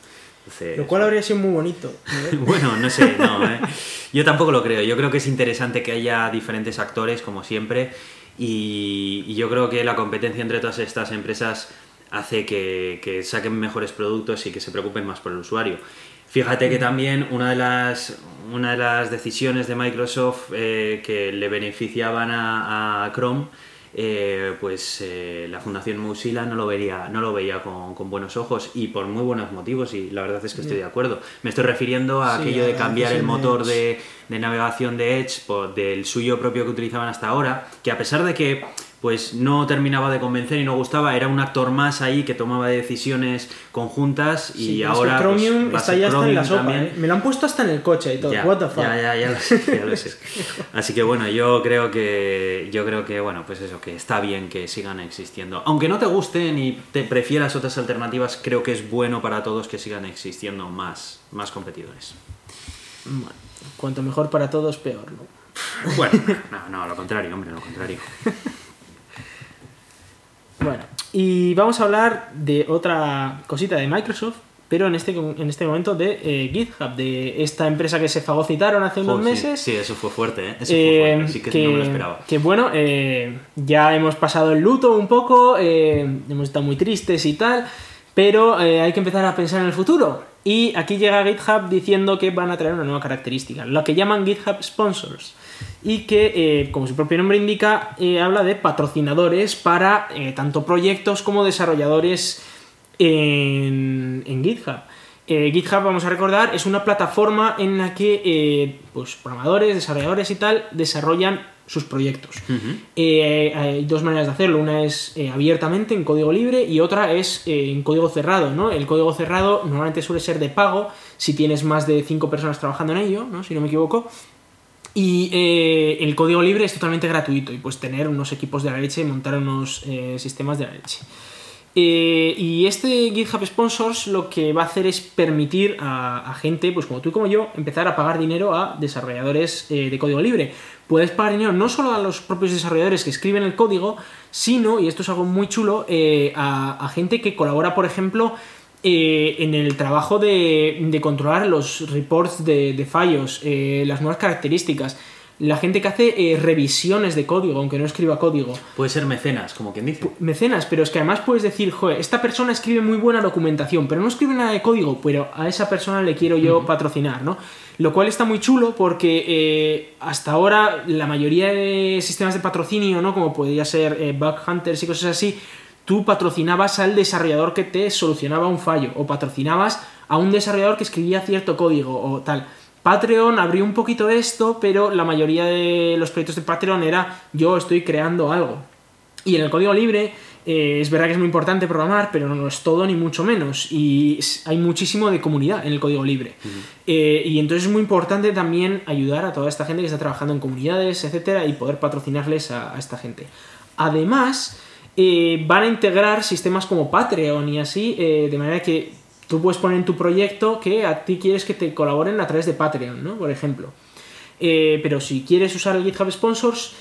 Lo cual habría sido muy bonito. [laughs] bueno, no sé, no. ¿eh? Yo tampoco lo creo. Yo creo que es interesante que haya diferentes actores, como siempre, y, yo creo que la competencia entre todas estas empresas hace que, saquen mejores productos y que se preocupen más por el usuario. Fíjate que también una de las, una de las decisiones de Microsoft eh, que le beneficiaban a, Chrome eh, pues eh, la Fundación Mozilla no lo vería, no lo veía con, con buenos ojos y por muy buenos motivos y la verdad es que estoy de acuerdo. Me estoy refiriendo a Sí, aquello de cambiar el motor de, de navegación de Edge por, del suyo propio que utilizaban hasta ahora, que a pesar de que pues no terminaba de convencer y no gustaba, era un actor más ahí que tomaba decisiones conjuntas y Sí, es ahora que pues, Chromium a está ya hasta en la sopa. ¿eh? Me lo han puesto hasta en el coche y todo. Ya, What the fuck. ya, ya, ya lo sé, ya lo sé. [laughs] Así que bueno, yo creo que yo creo que bueno, pues eso, que está bien que sigan existiendo. Aunque no te gusten y te prefieras otras alternativas, creo que es bueno para todos que sigan existiendo más, más competidores. Bueno, cuanto mejor para todos, peor, ¿no? Bueno, [laughs] no, no, lo contrario, hombre, lo contrario. [laughs] Bueno, y vamos a hablar de otra cosita de Microsoft, pero en este, en este momento de eh, GitHub, de esta empresa que se fagocitaron hace unos meses. Sí, eso fue fuerte, ¿eh? Eso Eh, fue fuerte, sí que, no me lo esperaba. que, bueno, eh, ya hemos pasado el luto un poco, eh, hemos estado muy tristes y tal, pero eh, hay que empezar a pensar en el futuro. Y aquí llega GitHub diciendo que van a traer una nueva característica, lo que llaman GitHub Sponsors. Y que, eh, como su propio nombre indica, eh, habla de patrocinadores para eh, tanto proyectos como desarrolladores en, en GitHub. GitHub, vamos a recordar, es una plataforma en la que pues, programadores, desarrolladores y tal desarrollan sus proyectos. Hay dos maneras de hacerlo. Una es abiertamente en código libre y otra es en código cerrado. ¿no? El código cerrado normalmente suele ser de pago si tienes más de cinco personas trabajando en ello, ¿no? si no me equivoco. Y eh, el código libre es totalmente gratuito y pues tener unos equipos de la leche, montar unos eh, sistemas de la leche. Eh, y este GitHub Sponsors lo que va a hacer es permitir a, gente, pues como tú y como yo, empezar a pagar dinero a desarrolladores eh, de código libre. Puedes pagar dinero no solo a los propios desarrolladores que escriben el código, sino, y esto es algo muy chulo, a gente que colabora, por ejemplo, eh, en el trabajo de, de controlar los reports de, de fallos, eh, las nuevas características, la gente que hace eh, revisiones de código, aunque no escriba código. Puede ser mecenas, como quien dice. Mecenas, pero es que además puedes decir, joder, esta persona escribe muy buena documentación, pero no escribe nada de código, pero a esa persona le quiero yo patrocinar, ¿no? Lo cual está muy chulo porque eh, hasta ahora la mayoría de sistemas de patrocinio, ¿no? Como podría ser eh, Bug Hunters y cosas así, tú patrocinabas al desarrollador que te solucionaba un fallo, o patrocinabas a un desarrollador que escribía cierto código, o tal. Patreon abrió un poquito de esto, pero la mayoría de los proyectos de Patreon era yo estoy creando algo. Y en el código libre eh, es verdad que es muy importante programar, pero no es todo ni mucho menos. Y hay muchísimo de comunidad en el código libre. Eh, y entonces es muy importante también ayudar a toda esta gente que está trabajando en comunidades, etcétera, y poder patrocinarles a, a esta gente. Además, eh, van a integrar sistemas como Patreon y así, eh, de manera que tú puedes poner en tu proyecto que a ti quieres que te colaboren a través de Patreon, ¿no? Por ejemplo. Eh, pero si quieres usar el GitHub Sponsors,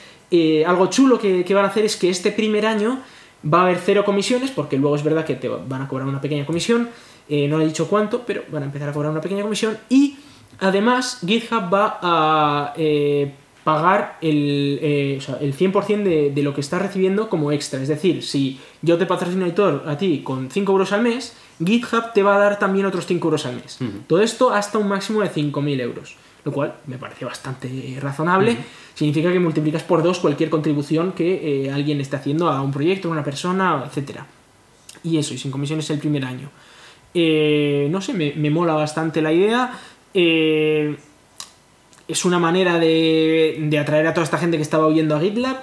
algo chulo que, que van a hacer es que este primer año va a haber cero comisiones, porque luego es verdad que te van a cobrar una pequeña comisión, no he dicho cuánto, pero van a empezar a cobrar una pequeña comisión, y además GitHub va a pagar el, eh, o sea, el 100% de, de lo que estás recibiendo como extra, es decir, si yo te patrocino editor a ti con 5 euros al mes, GitHub te va a dar también otros 5 euros al mes. Todo esto hasta un máximo de 5.000 euros, lo cual me parece bastante razonable. Significa que multiplicas por dos cualquier contribución que eh, alguien esté haciendo a un proyecto, a una persona, etc. Y eso, y sin comisiones el primer año. Eh, no sé, me, me mola bastante la idea. Eh, es una manera de, de atraer a toda esta gente que estaba huyendo a GitLab,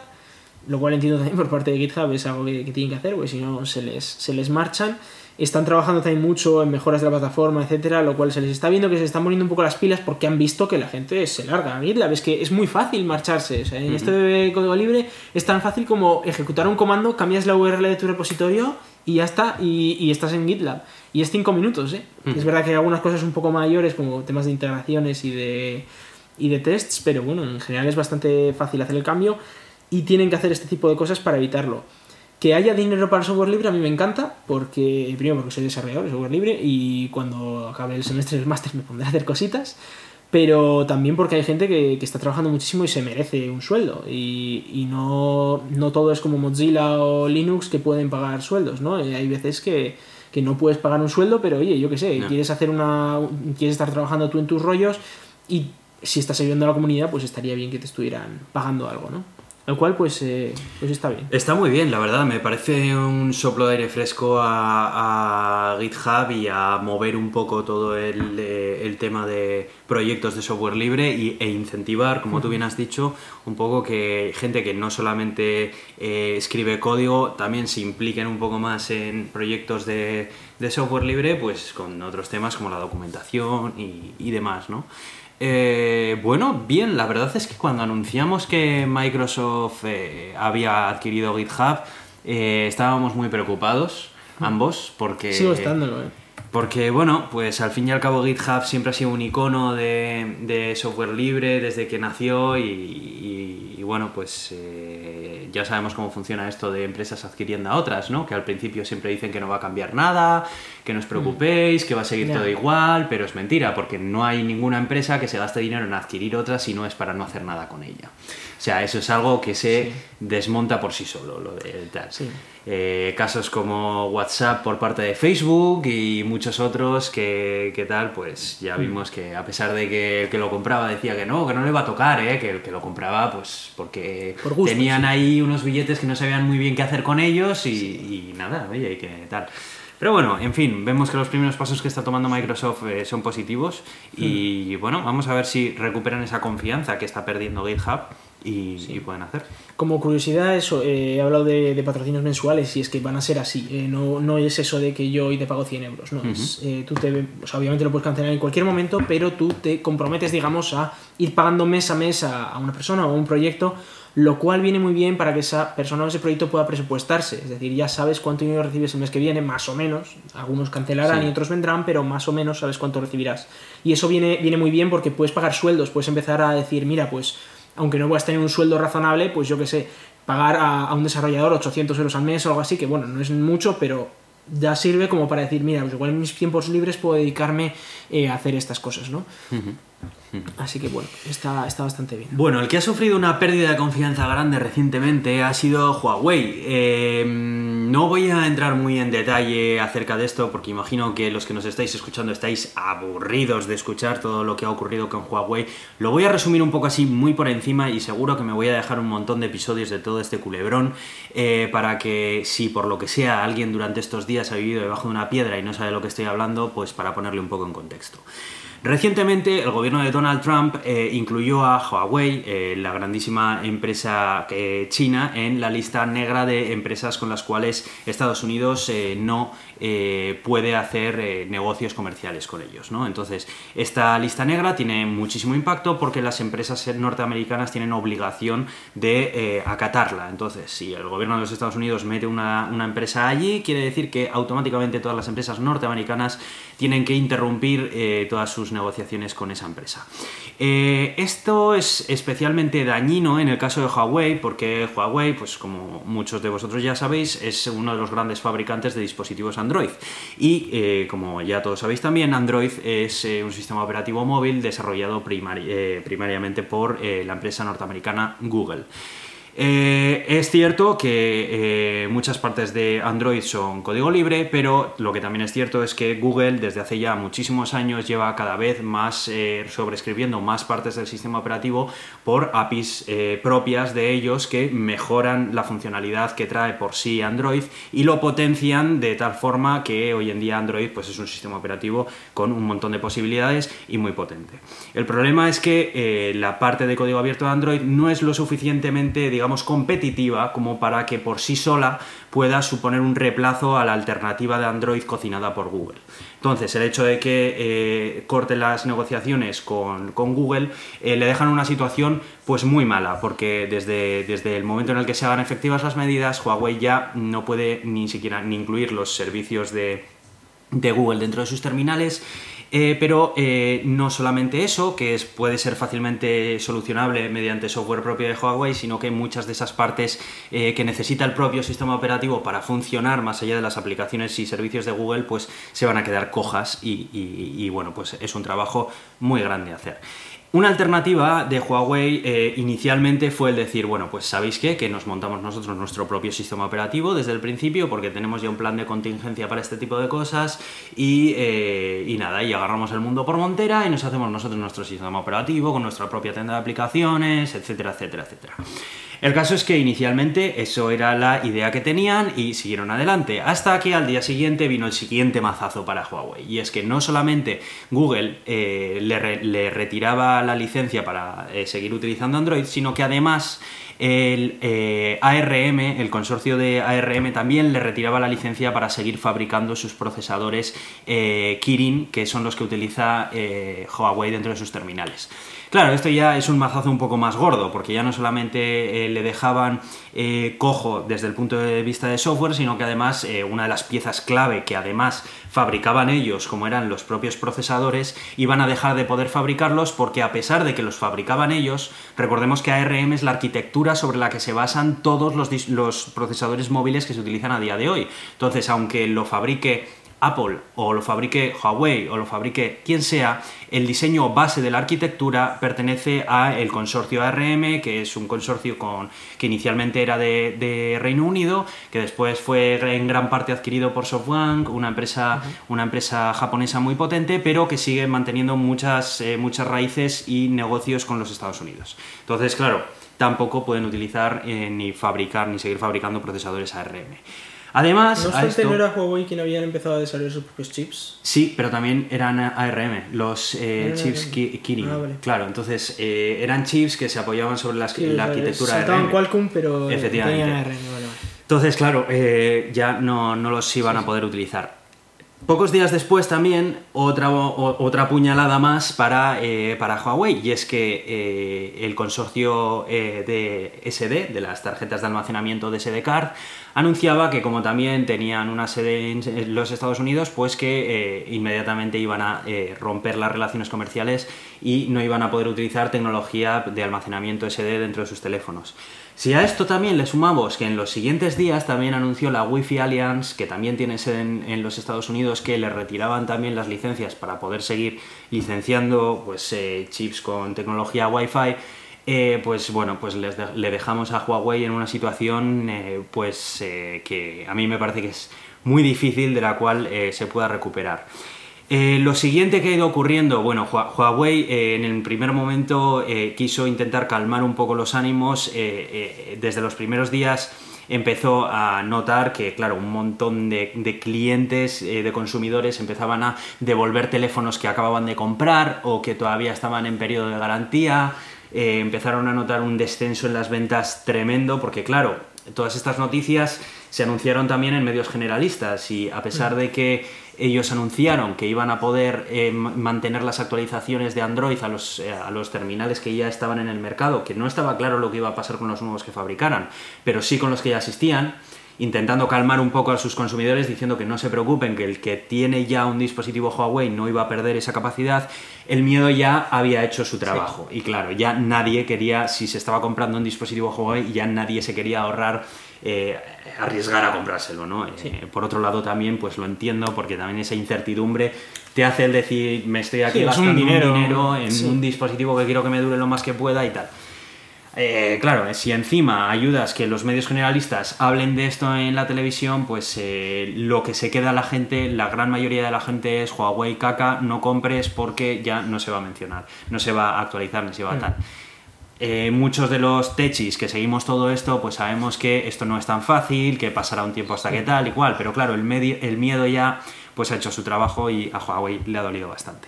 lo cual entiendo también por parte de GitHub, es algo que, que tienen que hacer, porque si no se les, se les marchan. Están trabajando también mucho en mejoras de la plataforma, etcétera, lo cual se les está viendo que se están poniendo un poco las pilas porque han visto que la gente se larga a GitLab. Es que es muy fácil marcharse. O sea, en esto de código libre es tan fácil como ejecutar un comando, cambias la URL de tu repositorio y ya está, y, y estás en GitLab. Y es 5 minutos, ¿eh? Es verdad que hay algunas cosas un poco mayores, como temas de integraciones y de, y de tests, pero bueno, en general es bastante fácil hacer el cambio y tienen que hacer este tipo de cosas para evitarlo. Que haya dinero para software libre a mí me encanta, porque primero porque soy desarrollador de software libre y cuando acabe el semestre del máster me pondré a hacer cositas, pero también porque hay gente que, que está trabajando muchísimo y se merece un sueldo y, y no, no todo es como Mozilla o Linux que pueden pagar sueldos, ¿no? Eh, Hay veces que, que no puedes pagar un sueldo, pero oye, yo qué sé, No. quieres hacer una quieres estar trabajando tú en tus rollos y si estás ayudando a la comunidad, pues estaría bien que te estuvieran pagando algo, ¿no? Lo cual, pues, eh, pues está bien. Está muy bien, la verdad. Me parece un soplo de aire fresco a, a GitHub y a mover un poco todo el, eh, el tema de proyectos de software libre y, e incentivar, como tú bien has dicho, un poco que gente que no solamente eh, escribe código, también se impliquen un poco más en proyectos de, de software libre, pues con otros temas como la documentación y, y demás, ¿no? Eh, bueno, bien, la verdad es que cuando anunciamos que Microsoft eh, había adquirido GitHub, eh, estábamos muy preocupados, ambos, porque... Sigo estándolo, eh. Porque, bueno, pues al fin y al cabo GitHub siempre ha sido un icono de, de software libre desde que nació y, y- y, bueno, pues eh, ya sabemos cómo funciona esto de empresas adquiriendo a otras, ¿no? Que al principio siempre dicen que no va a cambiar nada, que no os preocupéis, que va a seguir todo igual, pero es mentira, porque no hay ninguna empresa que se gaste dinero en adquirir otra si no es para no hacer nada con ella. O sea, eso es algo que se Sí. desmonta por sí solo, lo de tal. Sí. Eh, casos como WhatsApp por parte de Facebook y muchos otros que, que tal, pues Mm. ya vimos que a pesar de que el que lo compraba decía que no, que no le iba a tocar, ¿eh? que el que lo compraba pues porque Por gusto, tenían sí. ahí unos billetes que no sabían muy bien qué hacer con ellos y, y nada, oye, y que tal. Pero bueno, en fin, vemos que los primeros pasos que está tomando Microsoft eh, son positivos y Mm. bueno, vamos a ver si recuperan esa confianza que está perdiendo GitHub y, y pueden hacer. Como curiosidad, eso, eh, he hablado de, de patrocinios mensuales y es que van a ser así. eh, no, no es eso de que yo hoy te pago 100 euros. No, es, eh, tú te, o sea, obviamente lo puedes cancelar en cualquier momento, pero tú te comprometes, digamos, a ir pagando mes a mes a, a una persona o a un proyecto, lo cual viene muy bien para que esa persona o ese proyecto pueda presupuestarse. Es decir, ya sabes cuánto dinero recibes el mes que viene, más o menos. Algunos cancelarán Sí. y otros vendrán, pero más o menos sabes cuánto recibirás. Y eso viene, viene muy bien porque puedes pagar sueldos, puedes empezar a decir, mira, pues aunque no puedas tener un sueldo razonable, pues yo qué sé, pagar a, a un desarrollador 800 euros al mes o algo así, que bueno, no es mucho, pero ya sirve como para decir, mira, pues igual en mis tiempos libres puedo dedicarme eh, a hacer estas cosas, ¿no? Así que bueno, está, está bastante bien. Bueno, el que ha sufrido una pérdida de confianza grande recientemente ha sido Huawei. Eh, no voy a entrar muy en detalle acerca de esto porque imagino que los que nos estáis escuchando estáis aburridos de escuchar todo lo que ha ocurrido con Huawei. Lo voy a resumir un poco así muy por encima y seguro que me voy a dejar un montón de episodios de todo este culebrón eh, para que si por lo que sea alguien durante estos días ha vivido debajo de una piedra y no sabe de lo que estoy hablando, pues para ponerle un poco en contexto. Recientemente el gobierno de Donald Trump eh, incluyó a Huawei, eh, la grandísima empresa eh, china, en la lista negra de empresas con las cuales Estados Unidos eh, no eh, puede hacer eh, negocios comerciales con ellos. ¿no? Entonces, esta lista negra tiene muchísimo impacto porque las empresas norteamericanas tienen obligación de eh, acatarla. Entonces, si el gobierno de los Estados Unidos mete una, empresa allí, quiere decir que automáticamente todas las empresas norteamericanas tienen que interrumpir todas sus negociaciones con esa empresa. Esto es especialmente dañino en el caso de Huawei, porque Huawei, pues como muchos de vosotros ya sabéis, es uno de los grandes fabricantes de dispositivos Android. Y eh, como ya todos sabéis también, Android es eh, un sistema operativo móvil desarrollado eh, primariamente por la empresa norteamericana Google. Eh, es cierto que eh, muchas partes de Android son código libre, pero lo que también es cierto es que Google desde hace ya muchísimos años lleva cada vez más eh, sobreescribiendo más partes del sistema operativo por APIs eh, propias de ellos que mejoran la funcionalidad que trae por sí Android y lo potencian de tal forma que hoy en día Android pues, es un sistema operativo con un montón de posibilidades y muy potente. El problema es que la parte de código abierto de Android no es lo suficientemente, digamos, competitiva como para que por sí sola pueda suponer un reemplazo a la alternativa de Android cocinada por Google. Entonces, el hecho de que eh, corten las negociaciones con, Google eh, le dejan una situación pues muy mala, porque desde, desde el momento en el que se hagan efectivas las medidas, Huawei ya no puede ni siquiera ni incluir los servicios de, de Google dentro de sus terminales. Eh, pero eh, no solamente eso, que es, puede ser fácilmente solucionable mediante software propio de Huawei, sino que muchas de esas partes eh, que necesita el propio sistema operativo para funcionar más allá de las aplicaciones y servicios de Google, pues se van a quedar cojas y, y- y, bueno, pues es un trabajo muy grande hacer. Una alternativa de Huawei eh, inicialmente fue el decir, bueno, pues sabéis qué, que nos montamos nosotros nuestro propio sistema operativo desde el principio porque tenemos ya un plan de contingencia para este tipo de cosas y, eh, y nada, y agarramos el mundo por montera y nos hacemos nosotros nuestro sistema operativo con nuestra propia tienda de aplicaciones, etcétera, etcétera, etcétera. El caso es que inicialmente eso era la idea que tenían y siguieron adelante, hasta que al día siguiente vino el siguiente mazazo para Huawei. Y es que no solamente Google eh, le, retiraba la licencia para eh, seguir utilizando Android, sino que además el eh, ARM, el consorcio de ARM, también le retiraba la licencia para seguir fabricando sus procesadores Kirin, que son los que utiliza Huawei dentro de sus terminales. Claro, esto ya es un mazazo un poco más gordo, porque ya no solamente eh, le dejaban eh, cojo desde el punto de vista de software, sino que además eh, una de las piezas clave que además fabricaban ellos, como eran los propios procesadores, iban a dejar de poder fabricarlos porque a pesar de que los fabricaban ellos, recordemos que ARM es la arquitectura sobre la que se basan todos los, los procesadores móviles que se utilizan a día de hoy. Entonces, aunque lo fabrique Apple o lo fabrique Huawei o lo fabrique quien sea, el diseño base de la arquitectura pertenece al consorcio ARM, que es un consorcio con, que inicialmente era de, Reino Unido, que después fue en gran parte adquirido por SoftBank, una empresa, una empresa japonesa muy potente, pero que sigue manteniendo muchas, eh, muchas raíces y negocios con los Estados Unidos. Entonces, claro, tampoco pueden utilizar eh, ni fabricar ni seguir fabricando procesadores ARM. Además. ¿No obstante, no era Huawei quien habían empezado a desarrollar sus propios chips? Sí, pero también eran ARM, los eh, chips Kirin. Ah, claro, entonces eh, eran chips que se apoyaban sobre la arquitectura ARM. Qualcomm, pero Efectivamente. tenían ARM. Entonces, claro, eh, ya no, no, los iban a poder utilizar. Pocos días después también otra, otra puñalada más para, para Huawei y es que el consorcio de SD, de las tarjetas de almacenamiento de SD Card, anunciaba que como también tenían una sede en los Estados Unidos, pues que eh, inmediatamente iban a eh, romper las relaciones comerciales y no iban a poder utilizar tecnología de almacenamiento SD dentro de sus teléfonos. Si a esto también le sumamos que en los siguientes días también anunció la Wi-Fi Alliance, que también tiene sede en, los Estados Unidos, que le retiraban también las licencias para poder seguir licenciando pues, eh, chips con tecnología Wi-Fi, eh, pues bueno, pues le dejamos a Huawei en una situación eh, pues que a mí me parece que es muy difícil de la cual se pueda recuperar. Lo siguiente que ha ido ocurriendo, bueno, Huawei en el primer momento quiso intentar calmar un poco los ánimos, desde los primeros días empezó a notar que, claro, un montón de, de clientes, de consumidores empezaban a devolver teléfonos que acababan de comprar o que todavía estaban en periodo de garantía, eh, empezaron a notar un descenso en las ventas tremendo, porque claro, todas estas noticias se anunciaron también en medios generalistas y a pesar de que ellos anunciaron que iban a poder eh, mantener las actualizaciones de Android a los, eh, a los terminales que ya estaban en el mercado, que no estaba claro lo que iba a pasar con los nuevos que fabricaran, pero sí con los que ya existían, intentando calmar un poco a sus consumidores diciendo que no se preocupen, que el que tiene ya un dispositivo Huawei no iba a perder esa capacidad, el miedo ya había hecho su trabajo. Y claro, ya nadie quería, si se estaba comprando un dispositivo Huawei, ya nadie se quería ahorrar eh, arriesgar a comprárselo, ¿no? Eh, por otro lado también, pues lo entiendo, porque también esa incertidumbre te hace el decir, me estoy aquí gastando un dinero, en un dispositivo que quiero que me dure lo más que pueda y tal. Eh, claro, si encima ayudas que los medios generalistas hablen de esto en la televisión, pues eh, lo que se queda la gente, la gran mayoría de la gente es Huawei caca, no compres porque ya no se va a mencionar, no se va a actualizar ni se va a mm. Eh, muchos de los techis que seguimos todo esto, pues sabemos que esto no es tan fácil, que pasará un tiempo hasta que tal y cual, pero claro, el, el miedo ya pues ha hecho su trabajo y a Huawei le ha dolido bastante.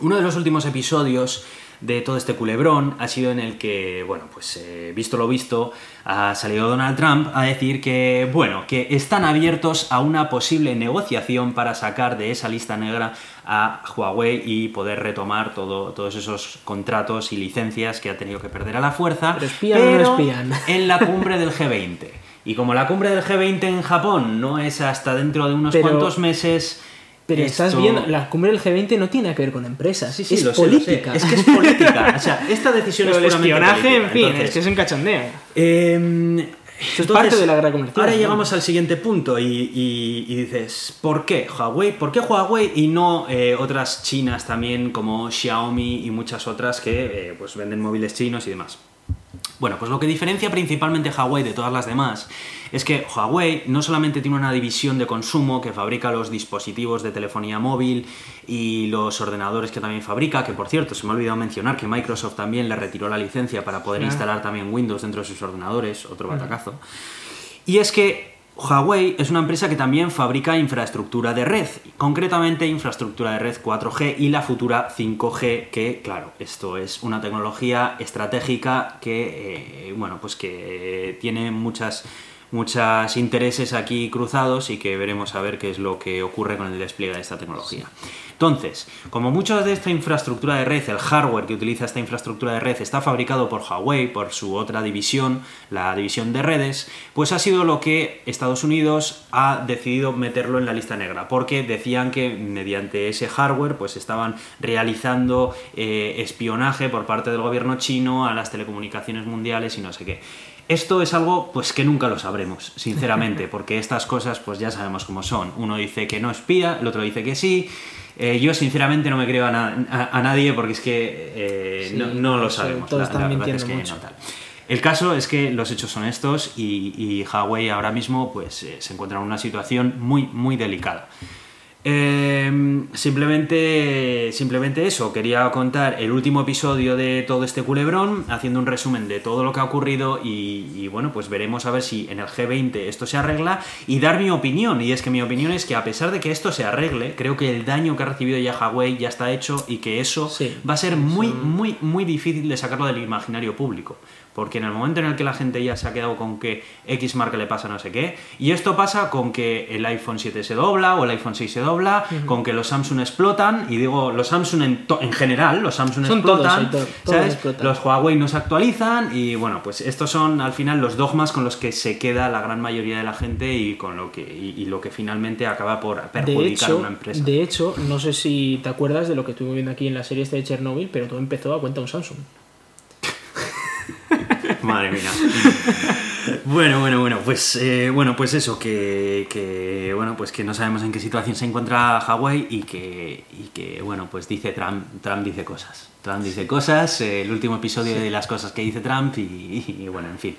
Uno de los últimos episodios de todo este culebrón ha sido en el que, bueno, pues eh, visto lo visto, ha salido Donald Trump a decir que, bueno, que están abiertos a una posible negociación para sacar de esa lista negra a Huawei y poder retomar todo, todos esos contratos y licencias que ha tenido que perder a la fuerza. Pero, [laughs] en la cumbre del G20. Y como la cumbre del G20 en Japón no es hasta dentro de unos cuantos meses pero estás viendo, la cumbre del G20 no tiene que ver con empresas, sí, sí, es política. Es que es política. o sea, [laughs] esta decisión es el espionaje, en fin, es que es un cachondeo. Eso es parte de la guerra comercial. Ahora ¿no? llegamos al siguiente punto y, y- y dices, ¿por qué Huawei? ¿Por qué Huawei y no eh, otras chinas también como Xiaomi y muchas otras que eh, pues venden móviles chinos y demás? Bueno, pues lo que diferencia principalmente Huawei de todas las demás es que Huawei no solamente tiene una división de consumo que fabrica los dispositivos de telefonía móvil y los ordenadores que también fabrica, que por cierto se me ha olvidado mencionar que Microsoft también le retiró la licencia para poder instalar también Windows dentro de sus ordenadores, otro batacazo. Y es que Huawei es una empresa que también fabrica infraestructura de red, concretamente infraestructura de red 4G y la futura 5G, que claro, esto es una tecnología estratégica que, eh, bueno, pues que tiene muchas muchos intereses aquí cruzados y que veremos a ver qué es lo que ocurre con el despliegue de esta tecnología. Entonces, como mucho de esta infraestructura de red, el hardware que utiliza esta infraestructura de red está fabricado por Huawei, por su otra división, la división de redes, pues ha sido lo que Estados Unidos ha decidido meterlo en la lista negra, porque decían que mediante ese hardware pues estaban realizando eh, espionaje por parte del gobierno chino a las telecomunicaciones mundiales y no sé qué. Esto es algo pues que nunca lo sabremos, sinceramente, [laughs] porque estas cosas pues ya sabemos cómo son. Uno dice que no espía, el otro dice que sí. Eh, yo sinceramente no me creo a, na- a- a nadie porque es que eh, Sí, no, no lo sabemos. todos La- están la verdad es que mucho. no tal. El caso es que los hechos son estos y, y Huawei ahora mismo pues, eh, se encuentra en una situación muy, muy delicada. Eh, simplemente, simplemente eso, quería contar el último episodio de todo este culebrón, haciendo un resumen de todo lo que ha ocurrido y, y, bueno, pues veremos a ver si en el G20 esto se arregla y dar mi opinión. Y es que mi opinión es que a pesar de que esto se arregle, creo que el daño que ha recibido ya Huawei ya está hecho y que eso Sí, va a ser muy, muy, muy difícil de sacarlo del imaginario público. Porque en el momento en el que la gente ya se ha quedado con que X marca le pasa no sé qué, y esto pasa con que el iPhone 7 se dobla o el iPhone 6 se dobla, con que los Samsung explotan, y digo, los Samsung en, general, los Samsung Son explotan, todos ¿sabes? explotan. los Huawei no se actualizan, y bueno, pues estos son al final los dogmas con los que se queda la gran mayoría de la gente y con lo que, y, y lo que finalmente acaba por perjudicar a una empresa. de hecho, no sé si te acuerdas de lo que estuvimos viendo aquí en la serie esta de Chernobyl, pero todo empezó a cuenta un Samsung. Madre mía. [laughs] Bueno, bueno, bueno, pues eh, bueno, pues eso, que, que, bueno, pues que no sabemos en qué situación se encuentra Hawái y que, y que bueno, pues dice Trump, Trump dice cosas. Trump dice cosas, eh, el último episodio de las cosas que dice Trump y, [laughs] y, bueno, en fin.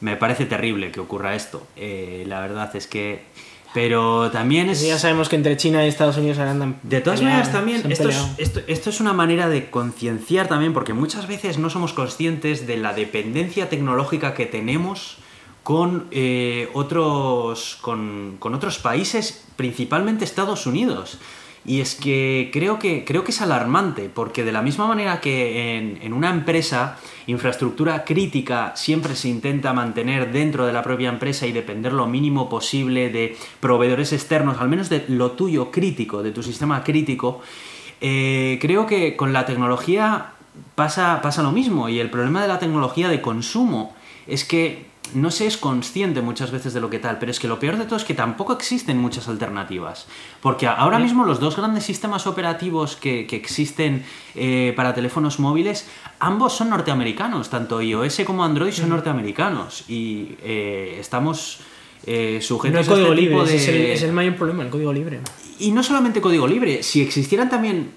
Me parece terrible que ocurra esto. Eh, la verdad es que. Pero también es. Ya sabemos que entre China y Estados Unidos andan. De todas maneras, también, esto es, esto, esto es una manera de concienciar también, porque muchas veces no somos conscientes de la dependencia tecnológica que tenemos con, eh, otros, con, con otros países, principalmente Estados Unidos. Y es que creo, que creo que es alarmante, porque de la misma manera que en, en una empresa, infraestructura crítica siempre se intenta mantener dentro de la propia empresa y depender lo mínimo posible de proveedores externos, al menos de lo tuyo crítico, de tu sistema crítico, eh, creo que con la tecnología pasa, pasa lo mismo. Y el problema de la tecnología de consumo es que no se es consciente muchas veces de lo que tal, pero es que lo peor de todo es que tampoco existen muchas alternativas. Porque ahora mismo los dos grandes sistemas operativos que, que existen eh, para teléfonos móviles, ambos son norteamericanos, tanto iOS como Android son norteamericanos. Y eh, estamos eh, No sujetos código a este libre, tipo ese de... es, el, es el mayor problema, el código libre. Y no solamente código libre, si existieran también,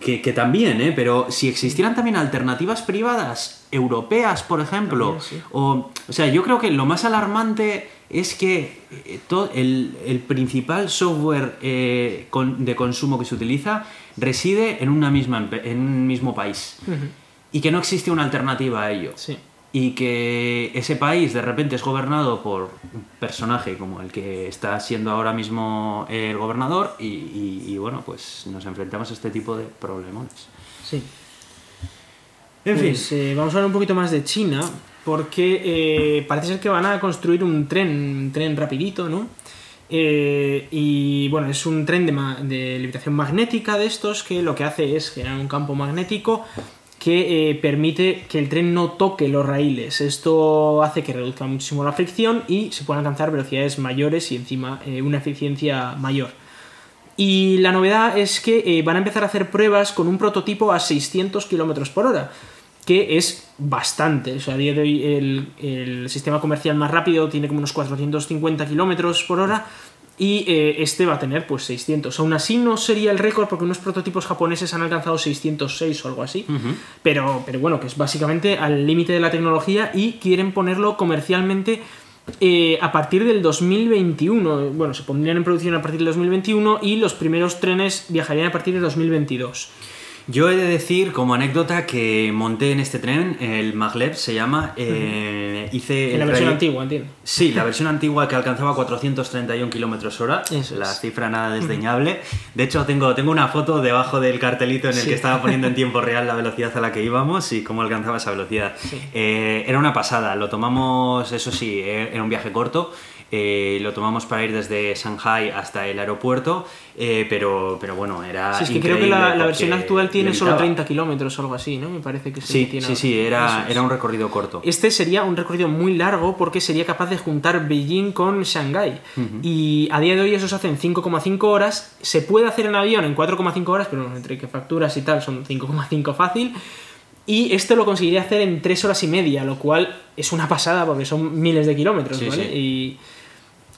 que, que también, ¿eh? pero si existieran también alternativas privadas europeas, por ejemplo, También, sí. o, o sea, yo creo que lo más alarmante es que eh, el, el principal software eh, con- de consumo que se utiliza reside en, una misma, en un mismo país y que no existe una alternativa a ello Sí. Y que ese país de repente es gobernado por un personaje como el que está siendo ahora mismo el gobernador y, y- y, bueno, pues nos enfrentamos a este tipo de problemones. Sí. En Pues, eh, vamos a hablar un poquito más de China, porque eh, parece ser que van a construir un tren, un tren rapidito, ¿no? Eh, y bueno, es un tren de, ma- de levitación magnética de estos que lo que hace es generar un campo magnético que eh, permite que el tren no toque los raíles. Esto hace que reduzca muchísimo la fricción y se puedan alcanzar velocidades mayores y encima eh, una eficiencia mayor. Y la novedad es que eh, van a empezar a hacer pruebas con un prototipo a 600 km por hora. que es bastante. O sea, a día de hoy el, el sistema comercial más rápido tiene como unos 450 kilómetros por hora y eh, este va a tener pues 600. Aún así no sería el récord porque unos prototipos japoneses han alcanzado 606 o algo así, pero, pero bueno, que es básicamente al límite de la tecnología y quieren ponerlo comercialmente eh, a partir del 2021. Bueno, se pondrían en producción a partir del 2021 y los primeros trenes viajarían a partir del 2022. Yo he de decir, como anécdota, que monté en este tren, el Maglev se llama, eh, hice... En la versión antigua, entiendo. Sí, la versión antigua que alcanzaba 431 kilómetros hora, Eso la es. cifra nada desdeñable. De hecho, tengo, tengo una foto debajo del cartelito en el Sí. que estaba poniendo en tiempo real la velocidad a la que íbamos y cómo alcanzaba esa velocidad. Sí. Eh, era una pasada, lo tomamos, eso sí, eh, era un viaje corto. Eh, lo tomamos para ir desde Shanghai hasta el aeropuerto, eh, pero, pero bueno, era. Sí, es que creo que la, versión actual tiene solo levitaba. 30 kilómetros o algo así, ¿no? Me parece que Sí, tiene sí, sí, era, era un recorrido corto. Este sería un recorrido muy largo porque sería capaz de juntar Beijing con Shanghái. Y a día de hoy eso se hace en 5,5 horas. Se puede hacer en avión en 4,5 horas, pero entre que facturas y tal son 5,5 fácil. Y esto lo conseguiría hacer en 3 horas y media, lo cual es una pasada porque son miles de kilómetros, Sí, ¿vale? sí. Y,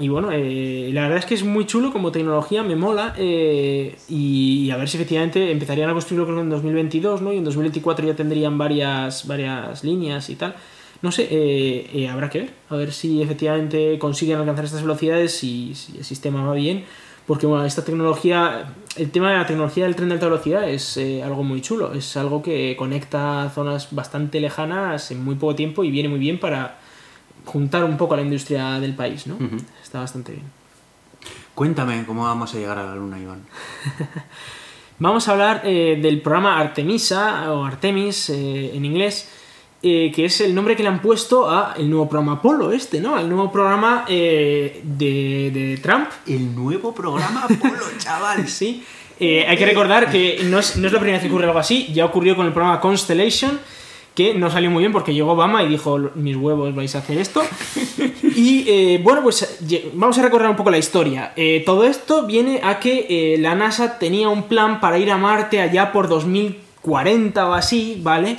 y bueno, eh, la verdad es que es muy chulo como tecnología, me mola. eh, y, y a ver si efectivamente empezarían a construirlo creo en 2022, ¿no? Y en 2024 ya tendrían varias, varias líneas y tal. No sé, eh, eh, habrá que ver. A ver si efectivamente consiguen alcanzar estas velocidades y si el sistema va bien. Porque bueno, esta tecnología, el tema de la tecnología del tren de alta velocidad es eh, algo muy chulo. Es algo que conecta zonas bastante lejanas en muy poco tiempo y viene muy bien para juntar un poco a la industria del país, ¿no? Está bastante bien. Cuéntame cómo vamos a llegar a la luna, Iván. [laughs] Vamos a hablar eh, del programa Artemisa o Artemis eh, en inglés, eh, que es el nombre que le han puesto a el nuevo programa Apolo este, ¿no? El nuevo programa de, de Trump. El nuevo programa Apolo, [laughs] chaval. Sí. Hay que recordar que no es, no es la primera vez que ocurre algo así, ya ocurrió con el programa Constellation, que no salió muy bien porque llegó Obama y dijo, mis huevos vais a hacer esto. Y eh, bueno, pues vamos a recordar un poco la historia. Eh, todo esto viene a que eh, la NASA tenía un plan para ir a Marte allá por 2040 o así, ¿vale?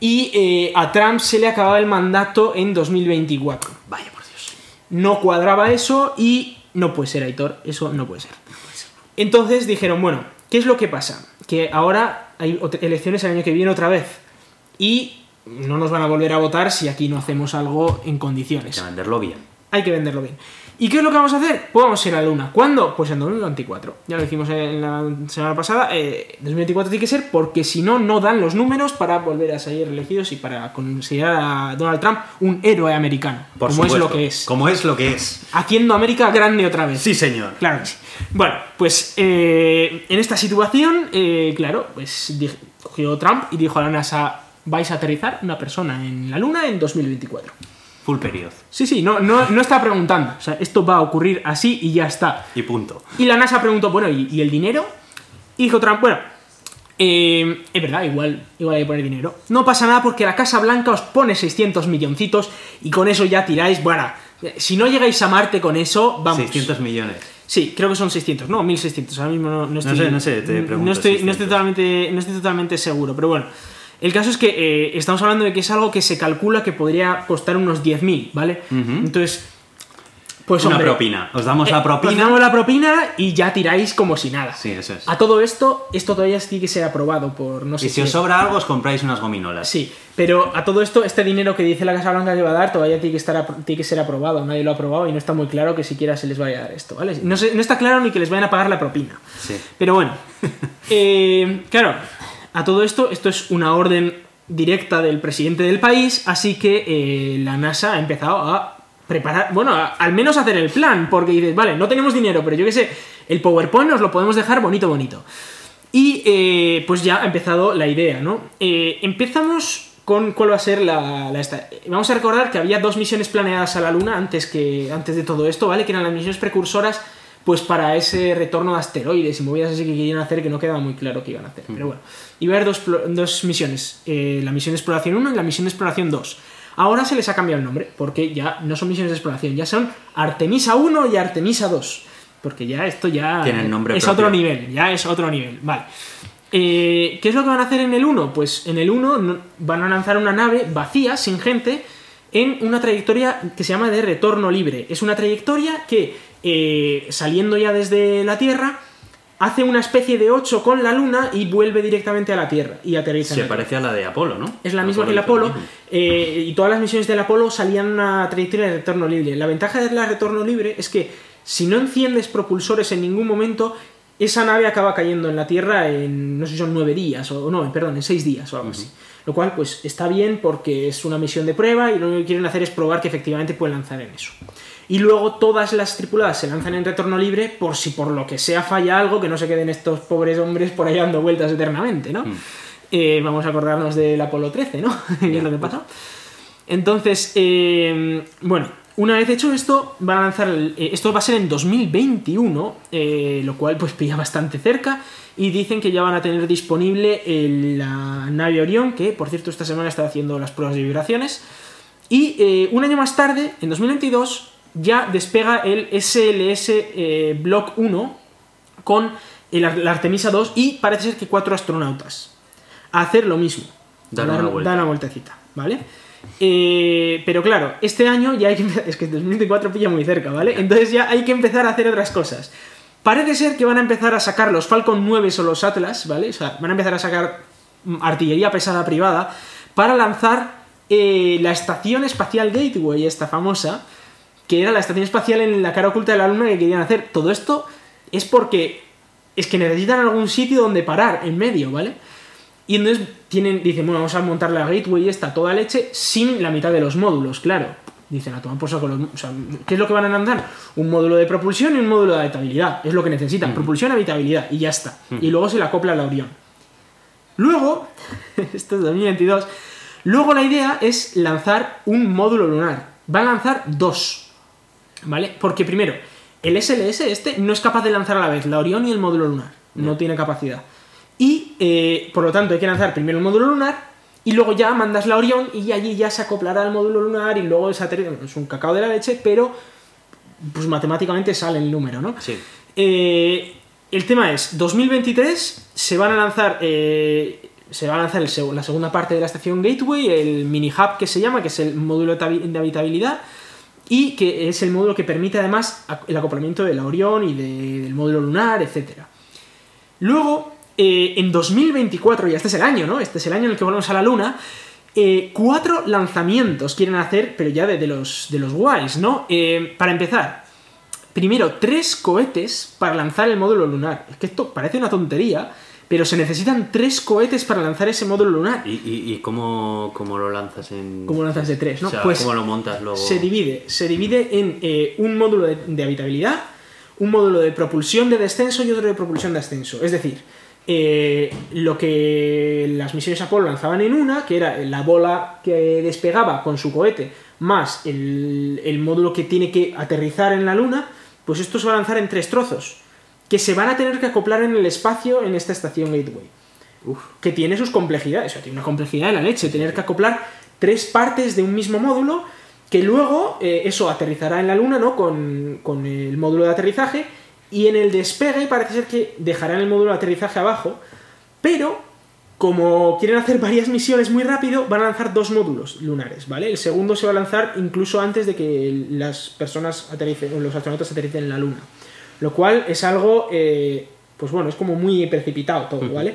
Y a Trump se le acababa el mandato en 2024. Vaya por Dios. No cuadraba eso y no puede ser, Aitor, eso no puede ser. Entonces dijeron, bueno, ¿qué es lo que pasa? Que ahora hay elecciones el año que viene otra vez y no nos van a volver a votar si aquí no hacemos algo en Hay condiciones. que venderlo bien. Hay que venderlo bien. ¿Y qué es lo que vamos a hacer? Pues vamos a ir a la Luna. ¿Cuándo? Pues en 2024. Ya lo hicimos en la semana pasada. Eh, 2024 tiene que ser porque si no, no dan los números para volver a salir elegidos y para considerar a Donald Trump un héroe americano. Por como es supuesto. lo que es. Como es lo que es. Haciendo América grande otra vez. Sí, señor. Claro que sí. Bueno, pues eh, en esta situación, eh, claro, pues cogió Trump y dijo a la NASA, vais a aterrizar una persona en la Luna en 2024. Full period. Sí, sí, no, no, no está preguntando. O sea, esto va a ocurrir así y ya está. Y punto. Y la NASA preguntó, bueno, ¿y, y el dinero? Y dijo Trump, bueno, eh, es verdad, igual, igual hay que poner dinero. No pasa nada porque la Casa Blanca os pone 600 milloncitos y con eso ya tiráis, bueno, si no llegáis a Marte con eso, vamos. 600 millones. Sí, creo que son 600, no, 1600, ahora mismo no, no estoy... sé, no sé, te pregunto, No estoy, no 600. estoy, totalmente, no estoy totalmente seguro, pero bueno. El caso es que eh, estamos hablando de que es algo que se calcula que podría costar unos 10.000, ¿vale? Ujú. Entonces, pues Una hombre, propina. Os damos eh, la os propina. damos la propina y ya tiráis como si nada. Sí, eso es. A todo esto, esto todavía tiene que ser aprobado por no sé Y si os quién. sobra algo, os compráis unas gominolas. Sí, pero a todo esto, este dinero que dice la Casa Blanca que va a dar todavía tiene que, estar, tiene que ser aprobado. Nadie lo ha aprobado y no está muy claro que siquiera se les vaya a dar esto, ¿vale? No, se- no está claro ni que les vayan a pagar la propina. Sí. Pero bueno, [laughs] eh, claro, a todo esto, esto es una orden directa del presidente del país, así que eh, la NASA ha empezado a preparar, bueno, al menos hacer el plan, porque dices, vale, no tenemos dinero, pero yo qué sé, el PowerPoint nos lo podemos dejar bonito, bonito. Y eh, pues ya ha empezado la idea, ¿no? Eh, empezamos con cuál va a ser la, Vamos a recordar que había dos misiones planeadas a la Luna antes, que, antes de todo esto, ¿vale? Que eran las misiones precursoras pues para ese retorno de asteroides y movidas así que querían hacer que no quedaba muy claro qué iban a hacer. Pero bueno, iba a haber dos, dos misiones, eh, la misión de exploración 1 y la misión de exploración 2. Ahora se les ha cambiado el nombre, porque ya no son misiones de exploración, ya son Artemisa 1 y Artemisa 2. Porque ya esto ya Tienen nombre es propio. otro nivel, ya es otro nivel. Vale. Eh, ¿Qué es lo que van a hacer en el 1? Pues en el 1 van a lanzar una nave vacía, sin gente, en una trayectoria que se llama de retorno libre. Es una trayectoria que, eh, saliendo ya desde la Tierra, hace una especie de 8 con la Luna y vuelve directamente a la Tierra y aterriza. Se en la parece a la de Apolo, ¿no? Es la misma que el Apolo. eh, y todas las misiones del Apolo salían una trayectoria de retorno libre. La ventaja de la retorno libre es que si no enciendes propulsores en ningún momento, esa nave acaba cayendo en la Tierra en, no sé si son nueve días, o no, perdón, en seis días o algo así. Lo cual, pues está bien porque es una misión de prueba y lo único que quieren hacer es probar que efectivamente pueden lanzar en eso. Y luego todas las tripuladas se lanzan en retorno libre por si por lo que sea falla algo, que no se queden estos pobres hombres por ahí dando vueltas eternamente, ¿no? Eh, vamos a acordarnos del Apolo 13, ¿no? [laughs] ¿Qué es lo que pasó? Entonces, eh, bueno, una vez hecho esto, van a lanzar el- eh, esto va a ser en 2021, eh, lo cual pues pilla bastante cerca y dicen que ya van a tener disponible el- la nave Orión, que por cierto esta semana está haciendo las pruebas de vibraciones. Y un año más tarde, en 2022, ya despega el SLS eh, Block 1 con el la Artemisa 2 y parece ser que cuatro astronautas a hacer lo mismo. Dar A una vuelta. una vueltecita, ¿vale? Eh, pero claro, este año ya hay que [laughs] es que 2024 pilla muy cerca, ¿vale? Entonces ya hay que empezar a hacer otras cosas. Parece ser que van a empezar a sacar los Falcon 9 o los Atlas, ¿vale? O sea, van a empezar a sacar mm, artillería pesada privada para lanzar eh, la estación espacial Gateway, esta famosa, que era la estación espacial en la cara oculta de la Luna que querían hacer. Todo esto es porque es que necesitan algún sitio donde parar en medio, ¿vale? Y entonces tienen, dicen, bueno, vamos a montar la gateway esta toda leche sin la mitad de los módulos, claro. Dicen, a tomar por saco los... O sea, ¿qué es lo que van a mandar? Un módulo de propulsión y un módulo de habitabilidad. Es lo que necesitan, propulsión y habitabilidad, y ya está. Y luego se le acopla la Orión. Luego, [laughs] esto es 2022, luego la idea es lanzar un módulo lunar. Van a lanzar dos, ¿vale? Porque primero, el SLS este no es capaz de lanzar a la vez la Orión y el módulo lunar. No tiene capacidad. Y, eh, por lo tanto, hay que lanzar primero el módulo lunar y luego ya mandas la Orión y allí ya se acoplará al módulo lunar y luego esa es un cacao de la leche, pero pues matemáticamente sale el número, ¿no? Sí. Eh, el tema es, 2023 se van a lanzar, eh, se va a lanzar el la segunda parte de la estación Gateway, el mini hub que se llama, que es el módulo de habitabilidad, y que es el módulo que permite además el acoplamiento de la Orión y de- del módulo lunar, etc. Luego, eh, en 2024, y este es el año, ¿no? Este es el año en el que volvemos a la Luna. eh, cuatro lanzamientos quieren hacer, pero ya de, de los, de los guays, ¿no? Eh, para empezar, primero, tres cohetes para lanzar el módulo lunar. Es que esto parece una tontería, pero se necesitan tres cohetes para lanzar ese módulo lunar. ¿Y, y, y cómo, cómo lo lanzas en...? ¿Cómo lanzas de tres, no? O sea, pues ¿cómo lo montas luego? se divide. Se divide en eh, un módulo de, de habitabilidad, un módulo de propulsión de descenso y otro de propulsión de ascenso. Es decir, eh, lo que las misiones Apolo lanzaban en una, que era la bola que despegaba con su cohete, más el, el módulo que tiene que aterrizar en la Luna, pues esto se va a lanzar en tres trozos, que se van a tener que acoplar en el espacio en esta estación Gateway Uf, que tiene sus complejidades, o sea, tiene una complejidad de la leche, tener que acoplar tres partes de un mismo módulo, que luego eh, eso aterrizará en la Luna, ¿no? Con, con el módulo de aterrizaje, y en el despegue parece ser que dejarán el módulo de aterrizaje abajo, pero como quieren hacer [laughs] varias misiones muy rápido, van a lanzar dos módulos lunares, ¿vale? El segundo se va a lanzar incluso antes de que las personas aterricen, o los astronautas aterricen en la Luna. Lo cual es algo, eh, pues bueno, es como muy precipitado todo, ¿vale?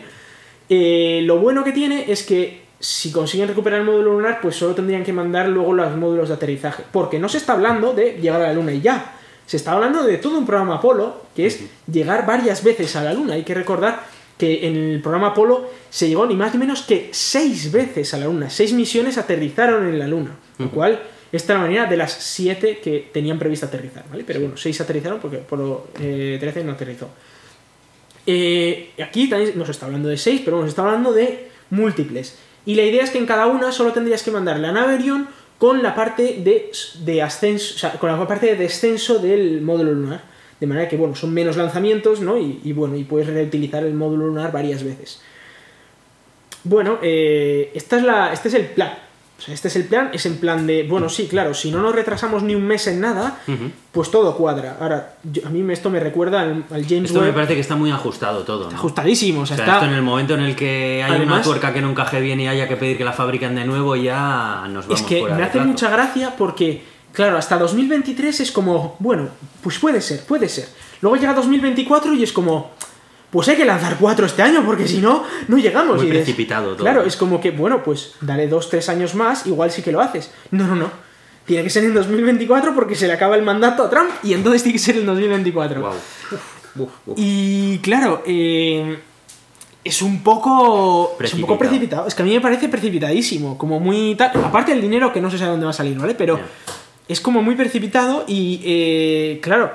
Eh, lo bueno que tiene es que si consiguen recuperar el módulo lunar, pues solo tendrían que mandar luego los módulos de aterrizaje. Porque no se está hablando de llegar a la Luna y ya. Se está hablando de todo un programa Apolo, que es llegar varias veces a la Luna. Hay que recordar que en el programa Apolo se llegó ni más ni menos que seis veces a la Luna. Seis misiones aterrizaron en la Luna. Lo cual, esta es la manera de las siete que tenían previsto aterrizar, ¿vale? Pero bueno, seis aterrizaron porque Apolo eh, 13 no aterrizó. Eh, aquí también nos está hablando de 6, pero nos está hablando de múltiples. Y la idea es que en cada una solo tendrías que mandar la nave Orion con la parte de, de ascenso, o sea, con la parte de descenso del módulo lunar. De manera que, bueno, son menos lanzamientos, ¿no? Y, y, bueno, y puedes reutilizar el módulo lunar varias veces. Bueno, eh, esta es la, este es el plan. O sea, este es el plan, es en plan de, bueno, sí, claro, si no nos retrasamos ni un mes en nada, pues todo cuadra. Ahora, yo- a mí esto me recuerda al, al James Esto me parece que está muy ajustado todo, ¿no? ajustadísimo, o sea, O sea, está... esto en el momento en el que hay una tuerca que no encaje bien y haya que pedir que la fabriquen de nuevo, ya nos vamos Es que fuera me hace mucha gracia porque, claro, hasta 2023 es como, bueno, pues puede ser, puede ser. Luego llega 2024 y es como, pues hay que lanzar cuatro este año porque si no, no llegamos. Muy y dices, precipitado todo. Claro, es como que, bueno, pues dale dos, tres años más, igual sí que lo haces. No, no, no. Tiene que ser en 2024 porque se le acaba el mandato a Trump y entonces tiene que ser en 2024. Guau. Uf, uf. Y claro, eh, es un poco. Es un poco Precipitado. Es que a mí me parece precipitadísimo. Como muy tal. Aparte del dinero que no se sabe dónde va a salir, ¿vale? Pero es como muy precipitado y eh, claro.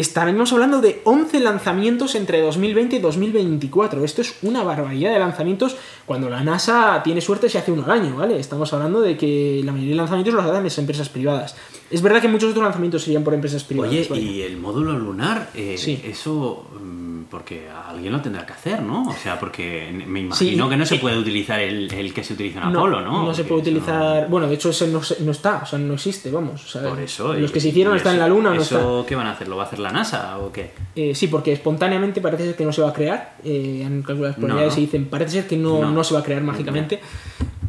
Estaremos hablando de 11 lanzamientos entre 2020 y 2024. Esto es una barbaridad de lanzamientos cuando la NASA tiene suerte se hace uno al año, ¿vale? Estamos hablando de que la mayoría de lanzamientos los hacen las empresas privadas. Es verdad que muchos otros lanzamientos serían por empresas privadas. Oye, ¿vale? y el módulo lunar, eh, Sí. eso, mm, porque alguien lo tendrá que hacer, ¿no? O sea, porque me imagino Sí, que no se puede utilizar el, el que se utiliza en Apolo, ¿no? No se puede utilizar. Bueno, de hecho, ese no, no está, o sea, no existe, vamos. o sea, Por eso. Los que se hicieron están en la luna no. ¿Eso qué van a hacer? ¿Lo va a hacer la NASA o qué? Eh, sí, porque espontáneamente parece ser que no se va a crear. Eh, han calculado las probabilidades y dicen, parece ser que no se va a crear mágicamente.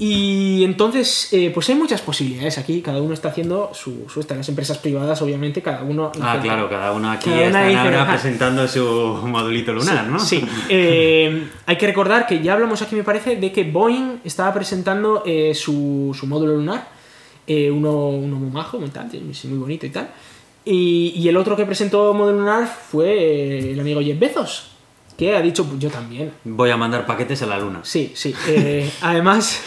Y entonces, eh, pues hay muchas posibilidades aquí. Cada uno está haciendo su, su esta. Las empresas privadas, obviamente, cada uno. Ah, claro, cada uno aquí Cada una está dice, ahora ajá. presentando su modulito lunar, ¿no? Sí, [laughs] Eh, hay que recordar que ya hablamos aquí, me parece, de que Boeing estaba presentando eh, su, su módulo lunar, eh, uno, uno muy majo, muy, tal, sí, muy bonito y tal. Y, y el otro que presentó módulo lunar fue el amigo Jeff Bezos, que ha dicho, pues yo también. Voy a mandar paquetes a la luna. Sí, sí. eh, además,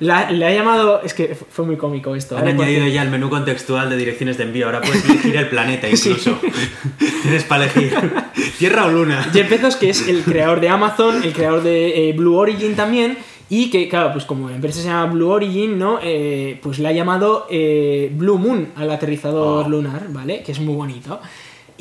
la- le ha llamado. Es que fue muy cómico esto. Han ¿vale? Porque- añadido ya el menú contextual de direcciones de envío. Ahora puedes [laughs] elegir el planeta incluso. [laughs] Tienes para elegir Tierra o Luna. Jeff Bezos, que es el creador de Amazon, el creador de eh, Blue Origin también, y que, claro, pues como la empresa se llama Blue Origin, ¿no? Eh, pues le ha llamado eh, Blue Moon al aterrizador Oh. lunar, ¿vale? Que es muy bonito.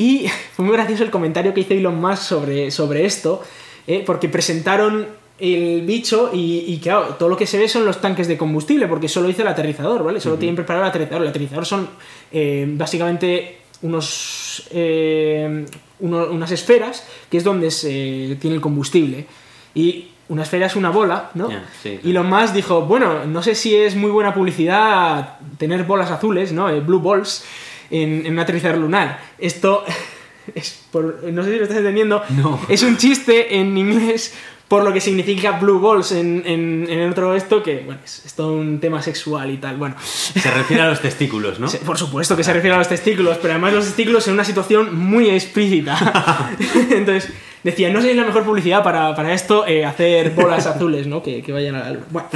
Y [laughs] fue muy gracioso el comentario que hizo Elon Musk sobre, sobre esto, ¿eh? porque presentaron el bicho y, y, claro, todo lo que se ve son los tanques de combustible, porque solo hizo el aterrizador, ¿vale? Solo tienen preparado el aterrizador. El aterrizador son eh, básicamente unos, eh, uno- unas esferas, que es donde se tiene el combustible. Y una esfera es una bola, ¿no? Ya, sí, y lo más dijo, bueno, no sé si es muy buena publicidad tener bolas azules, ¿no? Eh, blue balls en, en un aterrizador lunar. Esto [laughs] es por, no sé si lo estás entendiendo. No. Es un chiste en inglés por lo que significa blue balls en, en, en el otro esto, que bueno, es, es todo un tema sexual y tal. Bueno, Se refiere a los testículos, ¿no? [laughs] por supuesto que se refiere a los testículos, pero además los testículos en una situación muy explícita. [laughs] Entonces, decía, no sé si es la mejor publicidad para, para esto, eh, hacer bolas azules, ¿no? Que, que vayan a la luna. Bueno,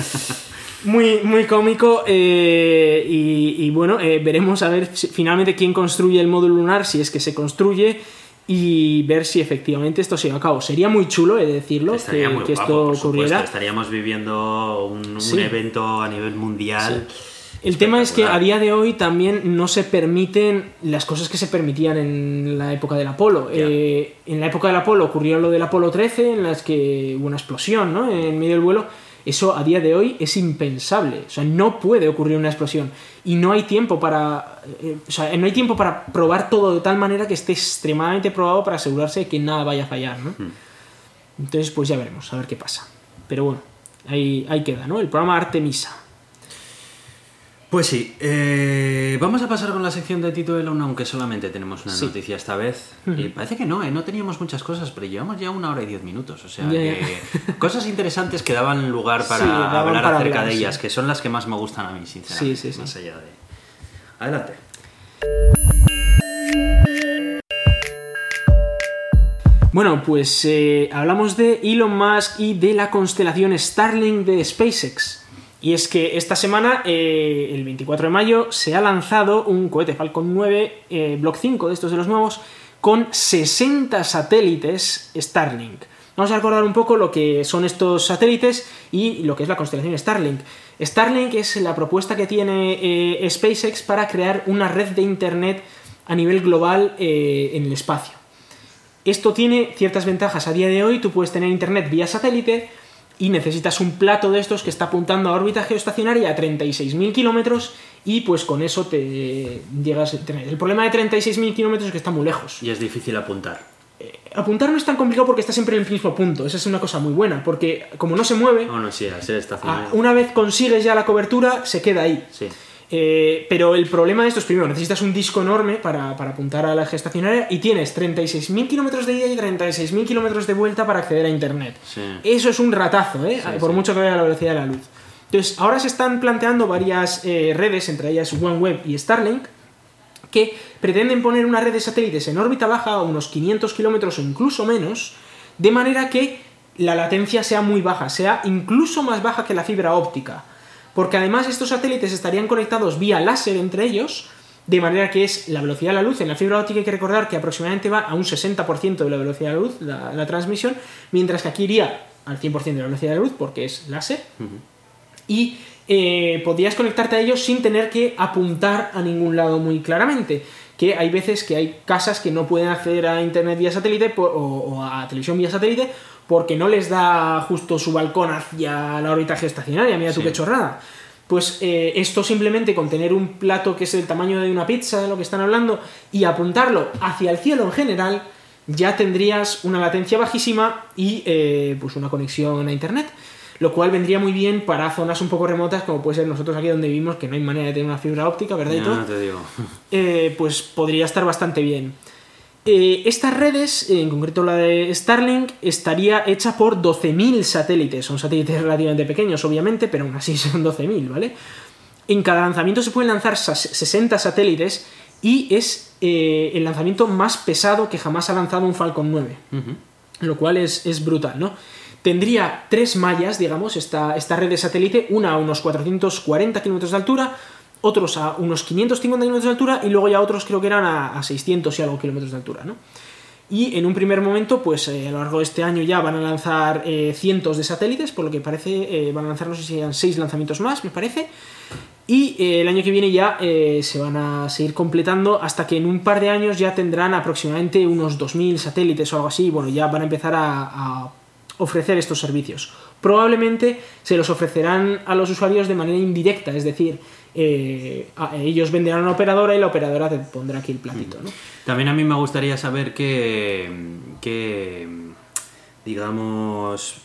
muy, muy cómico eh, y, y bueno, eh, veremos a ver si- finalmente quién construye el módulo lunar, si es que se construye y ver si efectivamente esto se lleva a cabo. Sería muy chulo, he de decirlo, que, guapo, esto ocurriera. Estaríamos viviendo un, un Sí. evento a nivel mundial. El tema es que a día de hoy también no se permiten las cosas que se permitían en la época del Apolo. Eh, en la época del Apolo ocurrió lo del Apolo 13, en las que hubo una explosión ¿no? en medio del vuelo. Eso a día de hoy es impensable. O sea, no puede ocurrir una explosión. Y no hay tiempo para. eh, o sea, no hay tiempo para probar todo de tal manera que esté extremadamente probado para asegurarse de que nada vaya a fallar, ¿no? Hmm. Entonces, pues ya veremos, a ver qué pasa. Pero bueno, ahí, ahí queda, ¿no? El programa Artemisa. Pues sí, eh, vamos a pasar con la sección de Tito de Luna, aunque solamente tenemos una Sí. noticia esta vez. Y parece que no, ¿eh? no teníamos muchas cosas, pero llevamos ya una hora y diez minutos. O sea, que [laughs] cosas interesantes que daban lugar para Sí, daban hablar para acerca hablar, de sí. ellas, que son las que más me gustan a mí, sinceramente. Sí, sí, sí. Más allá de. Adelante. Bueno, pues eh, hablamos de Elon Musk y de la constelación Starlink de SpaceX. Y es que esta semana, eh, el 24 de mayo, se ha lanzado un cohete Falcon 9 eh, Block 5 de estos de los nuevos con 60 satélites Starlink. Vamos a recordar un poco lo que son estos satélites y lo que es la constelación Starlink. Starlink es la propuesta que tiene eh, SpaceX para crear una red de Internet a nivel global en el espacio. Esto tiene ciertas ventajas a día de hoy. Tú puedes tener internet vía satélite, y necesitas un plato de estos que está apuntando a órbita geoestacionaria a 36.000 kilómetros y pues con eso te llegas a. El problema de 36.000 kilómetros es que está muy lejos. Y es difícil apuntar. Apuntar no es tan complicado porque está siempre en el mismo punto. Esa es una cosa muy buena, porque como no se mueve, Bueno, sí, al ser a- una vez consigues ya la cobertura, se queda ahí. Sí. Eh, pero el problema de esto es, primero, necesitas un disco enorme para, para apuntar a la gestacionaria y tienes 36.000 kilómetros de ida y 36.000 kilómetros de vuelta para acceder a Internet. Sí. Eso es un ratazo, ¿eh? Sí, por sí. mucho que vaya a la velocidad de la luz. Entonces, ahora se están planteando varias eh, redes, entre ellas OneWeb y Starlink, que pretenden poner una red de satélites en órbita baja a unos 500 kilómetros o incluso menos, de manera que la latencia sea muy baja, sea incluso más baja que la fibra óptica. Porque además estos satélites estarían conectados vía láser entre ellos, de manera que es la velocidad de la luz. En la fibra óptica hay que recordar que aproximadamente va a un 60% de la velocidad de la luz, la, la transmisión, mientras que aquí iría al 100% de la velocidad de la luz porque es láser y eh, podrías conectarte a ellos sin tener que apuntar a ningún lado muy claramente. Que hay veces que hay casas que no pueden acceder a internet vía satélite o a televisión vía satélite porque no les da justo su balcón hacia la órbita geoestacionaria. Mira tú Sí. qué chorrada. Pues eh, esto simplemente con tener un plato que es el tamaño de una pizza, de lo que están hablando, y apuntarlo hacia el cielo en general, ya tendrías una latencia bajísima y eh, pues una conexión a internet. Lo cual vendría muy bien para zonas un poco remotas, como puede ser nosotros aquí donde vivimos, que no hay manera de tener una fibra óptica, ¿verdad? y Ya todo? te digo. eh, pues podría estar bastante bien. Eh, estas redes, en concreto la de Starlink, estaría hecha por 12.000 satélites. Son satélites relativamente pequeños, obviamente, pero aún así [laughs] son 12.000, ¿vale? En cada lanzamiento se pueden lanzar sa- 60 satélites y es eh, el lanzamiento más pesado que jamás ha lanzado un Falcon 9 Ujú. lo cual es, es brutal, ¿no? Tendría tres mallas, digamos, esta, esta red de satélite, una a unos 440 kilómetros de altura, otros a unos 550 kilómetros de altura y luego ya otros creo que eran a, a 600 y algo kilómetros de altura, ¿no? Y en un primer momento, pues eh, a lo largo de este año ya van a lanzar eh, cientos de satélites, por lo que parece, eh, van a lanzar, no sé si seis lanzamientos más, me parece. Y el año que viene ya se van a seguir completando hasta que en un par de años ya tendrán aproximadamente unos 2.000 satélites o algo así. Bueno, ya van a empezar a ofrecer estos servicios. Probablemente se los ofrecerán a los usuarios de manera indirecta, es decir, eh, a- ellos venderán a una operadora y la operadora te pondrá aquí el platito. ¿no? También a mí me gustaría saber qué, qué, digamos,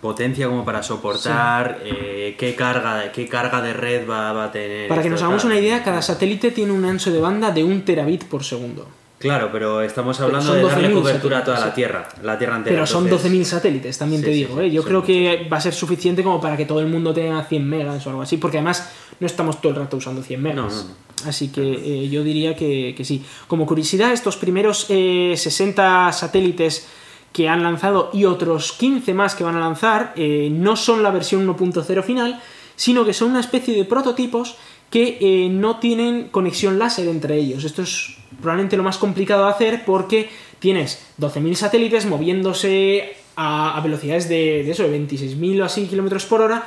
potencia como para soportar, eh, qué, carga, qué carga de red va, va a tener. Para que nos hagamos una idea, cada satélite tiene un ancho de banda de un terabit por segundo. Claro, pero estamos hablando de darle 12.000 cobertura a toda la Tierra, la Tierra entera. Pero son entonces- 12.000 satélites, también te Sí, digo. sí, ¿eh? Yo creo que va a ser suficiente como para que todo el mundo tenga 100 megas o algo así, porque además no estamos todo el rato usando 100 megas. No, no, no. Así que eh, yo diría que, que sí. Como curiosidad, estos primeros eh, 60 satélites que han lanzado y otros 15 más que van a lanzar eh, no son la versión 1.0 final, sino que son una especie de prototipos que eh, no tienen conexión láser entre ellos. Esto es probablemente lo más complicado de hacer porque tienes 12.000 satélites moviéndose a, velocidades de, de eso, de 26.000 o así kilómetros por hora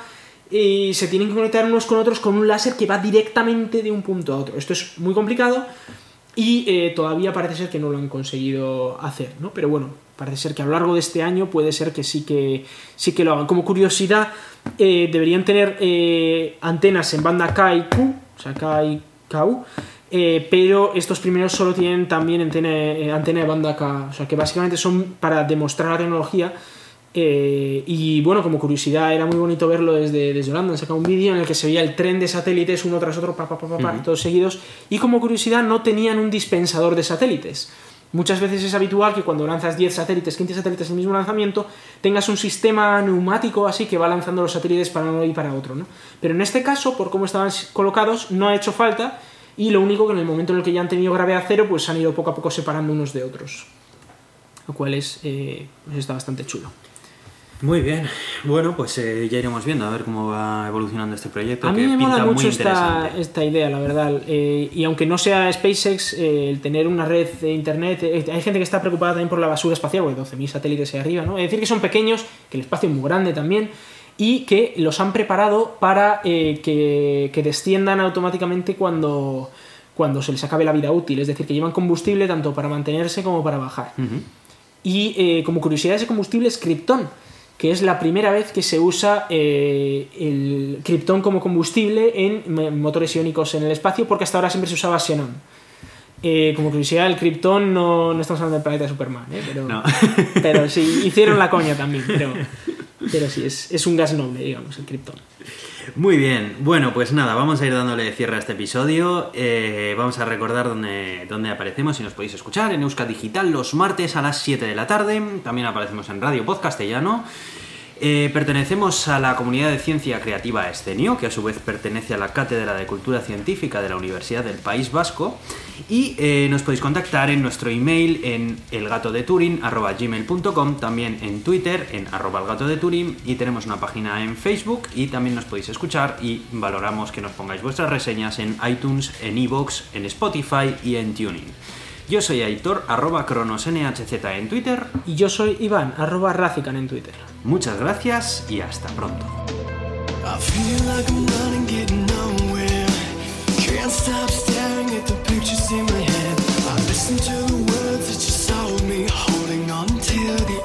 y se tienen que conectar unos con otros con un láser que va directamente de un punto a otro. Esto es muy complicado y eh, todavía parece ser que no lo han conseguido hacer, ¿no? Pero bueno, parece ser que a lo largo de este año puede ser que sí que, sí que lo hagan. Como curiosidad, eh, deberían tener eh, antenas en banda K y Q, o sea, K y KU, eh, pero estos primeros solo tienen también antena, antena de banda K, o sea, que básicamente son para demostrar la tecnología. Y bueno, como curiosidad, era muy bonito verlo desde, desde Holanda. Han sacado un vídeo en el que se veía el tren de satélites uno tras otro, pa, pa, pa, pa, pa, todos seguidos. Y como curiosidad, no tenían un dispensador de satélites. Muchas veces es habitual que cuando lanzas 10 satélites, 15 satélites en el mismo lanzamiento, tengas un sistema neumático así que va lanzando los satélites para uno y para otro. ¿no? Pero en este caso, por cómo estaban colocados, no ha hecho falta. Y lo único que en el momento en el que ya han tenido gravedad cero, pues han ido poco a poco separando unos de otros. Lo cual es, eh, está bastante chulo. Muy bien. Bueno, pues eh, ya iremos viendo a ver cómo va evolucionando este proyecto. A mí que me mola pinta mucho muy esta, esta idea, la verdad. Eh, y aunque no sea SpaceX, eh, el tener una red de internet. eh, hay gente que está preocupada también por la basura espacial, porque 12.000 satélites ahí arriba, ¿no? Es decir, que son pequeños, que el espacio es muy grande también, y que los han preparado para eh, que, que desciendan automáticamente cuando, cuando se les acabe la vida útil. Es decir, que llevan combustible tanto para mantenerse como para bajar. Ujú. Y eh, como curiosidad, ese combustible es Krypton, que es la primera vez que se usa eh, el Krypton como combustible en motores iónicos en el espacio, porque hasta ahora siempre se usaba xenón. Eh, como curiosidad, el Krypton no, no, estamos hablando del planeta de Superman, ¿eh? pero, [laughs] pero sí, hicieron la coña también, pero, [laughs] pero sí, es, es un gas noble, digamos, el Krypton. Muy bien, bueno, pues nada, vamos a ir dándole cierre a este episodio. Eh, vamos a recordar dónde, dónde aparecemos y nos podéis escuchar en Euska Digital los martes a las 7 de la tarde. También aparecemos en Radio Podcastellano. Eh, pertenecemos a la comunidad de ciencia creativa Escenio, que a su vez pertenece a la Cátedra de Cultura Científica de la Universidad del País Vasco. Y eh, nos podéis contactar en nuestro email en elgatodeturin.gmail.com, también en Twitter en arroba elgatodeturin y tenemos una página en Facebook y también nos podéis escuchar y valoramos que nos pongáis vuestras reseñas en iTunes, en iVoox, en Spotify y en Tuning. Yo soy Aitor, arroba cronosnhz en Twitter. Y yo soy Iván, arroba Razican en Twitter. Muchas gracias y hasta pronto. The you,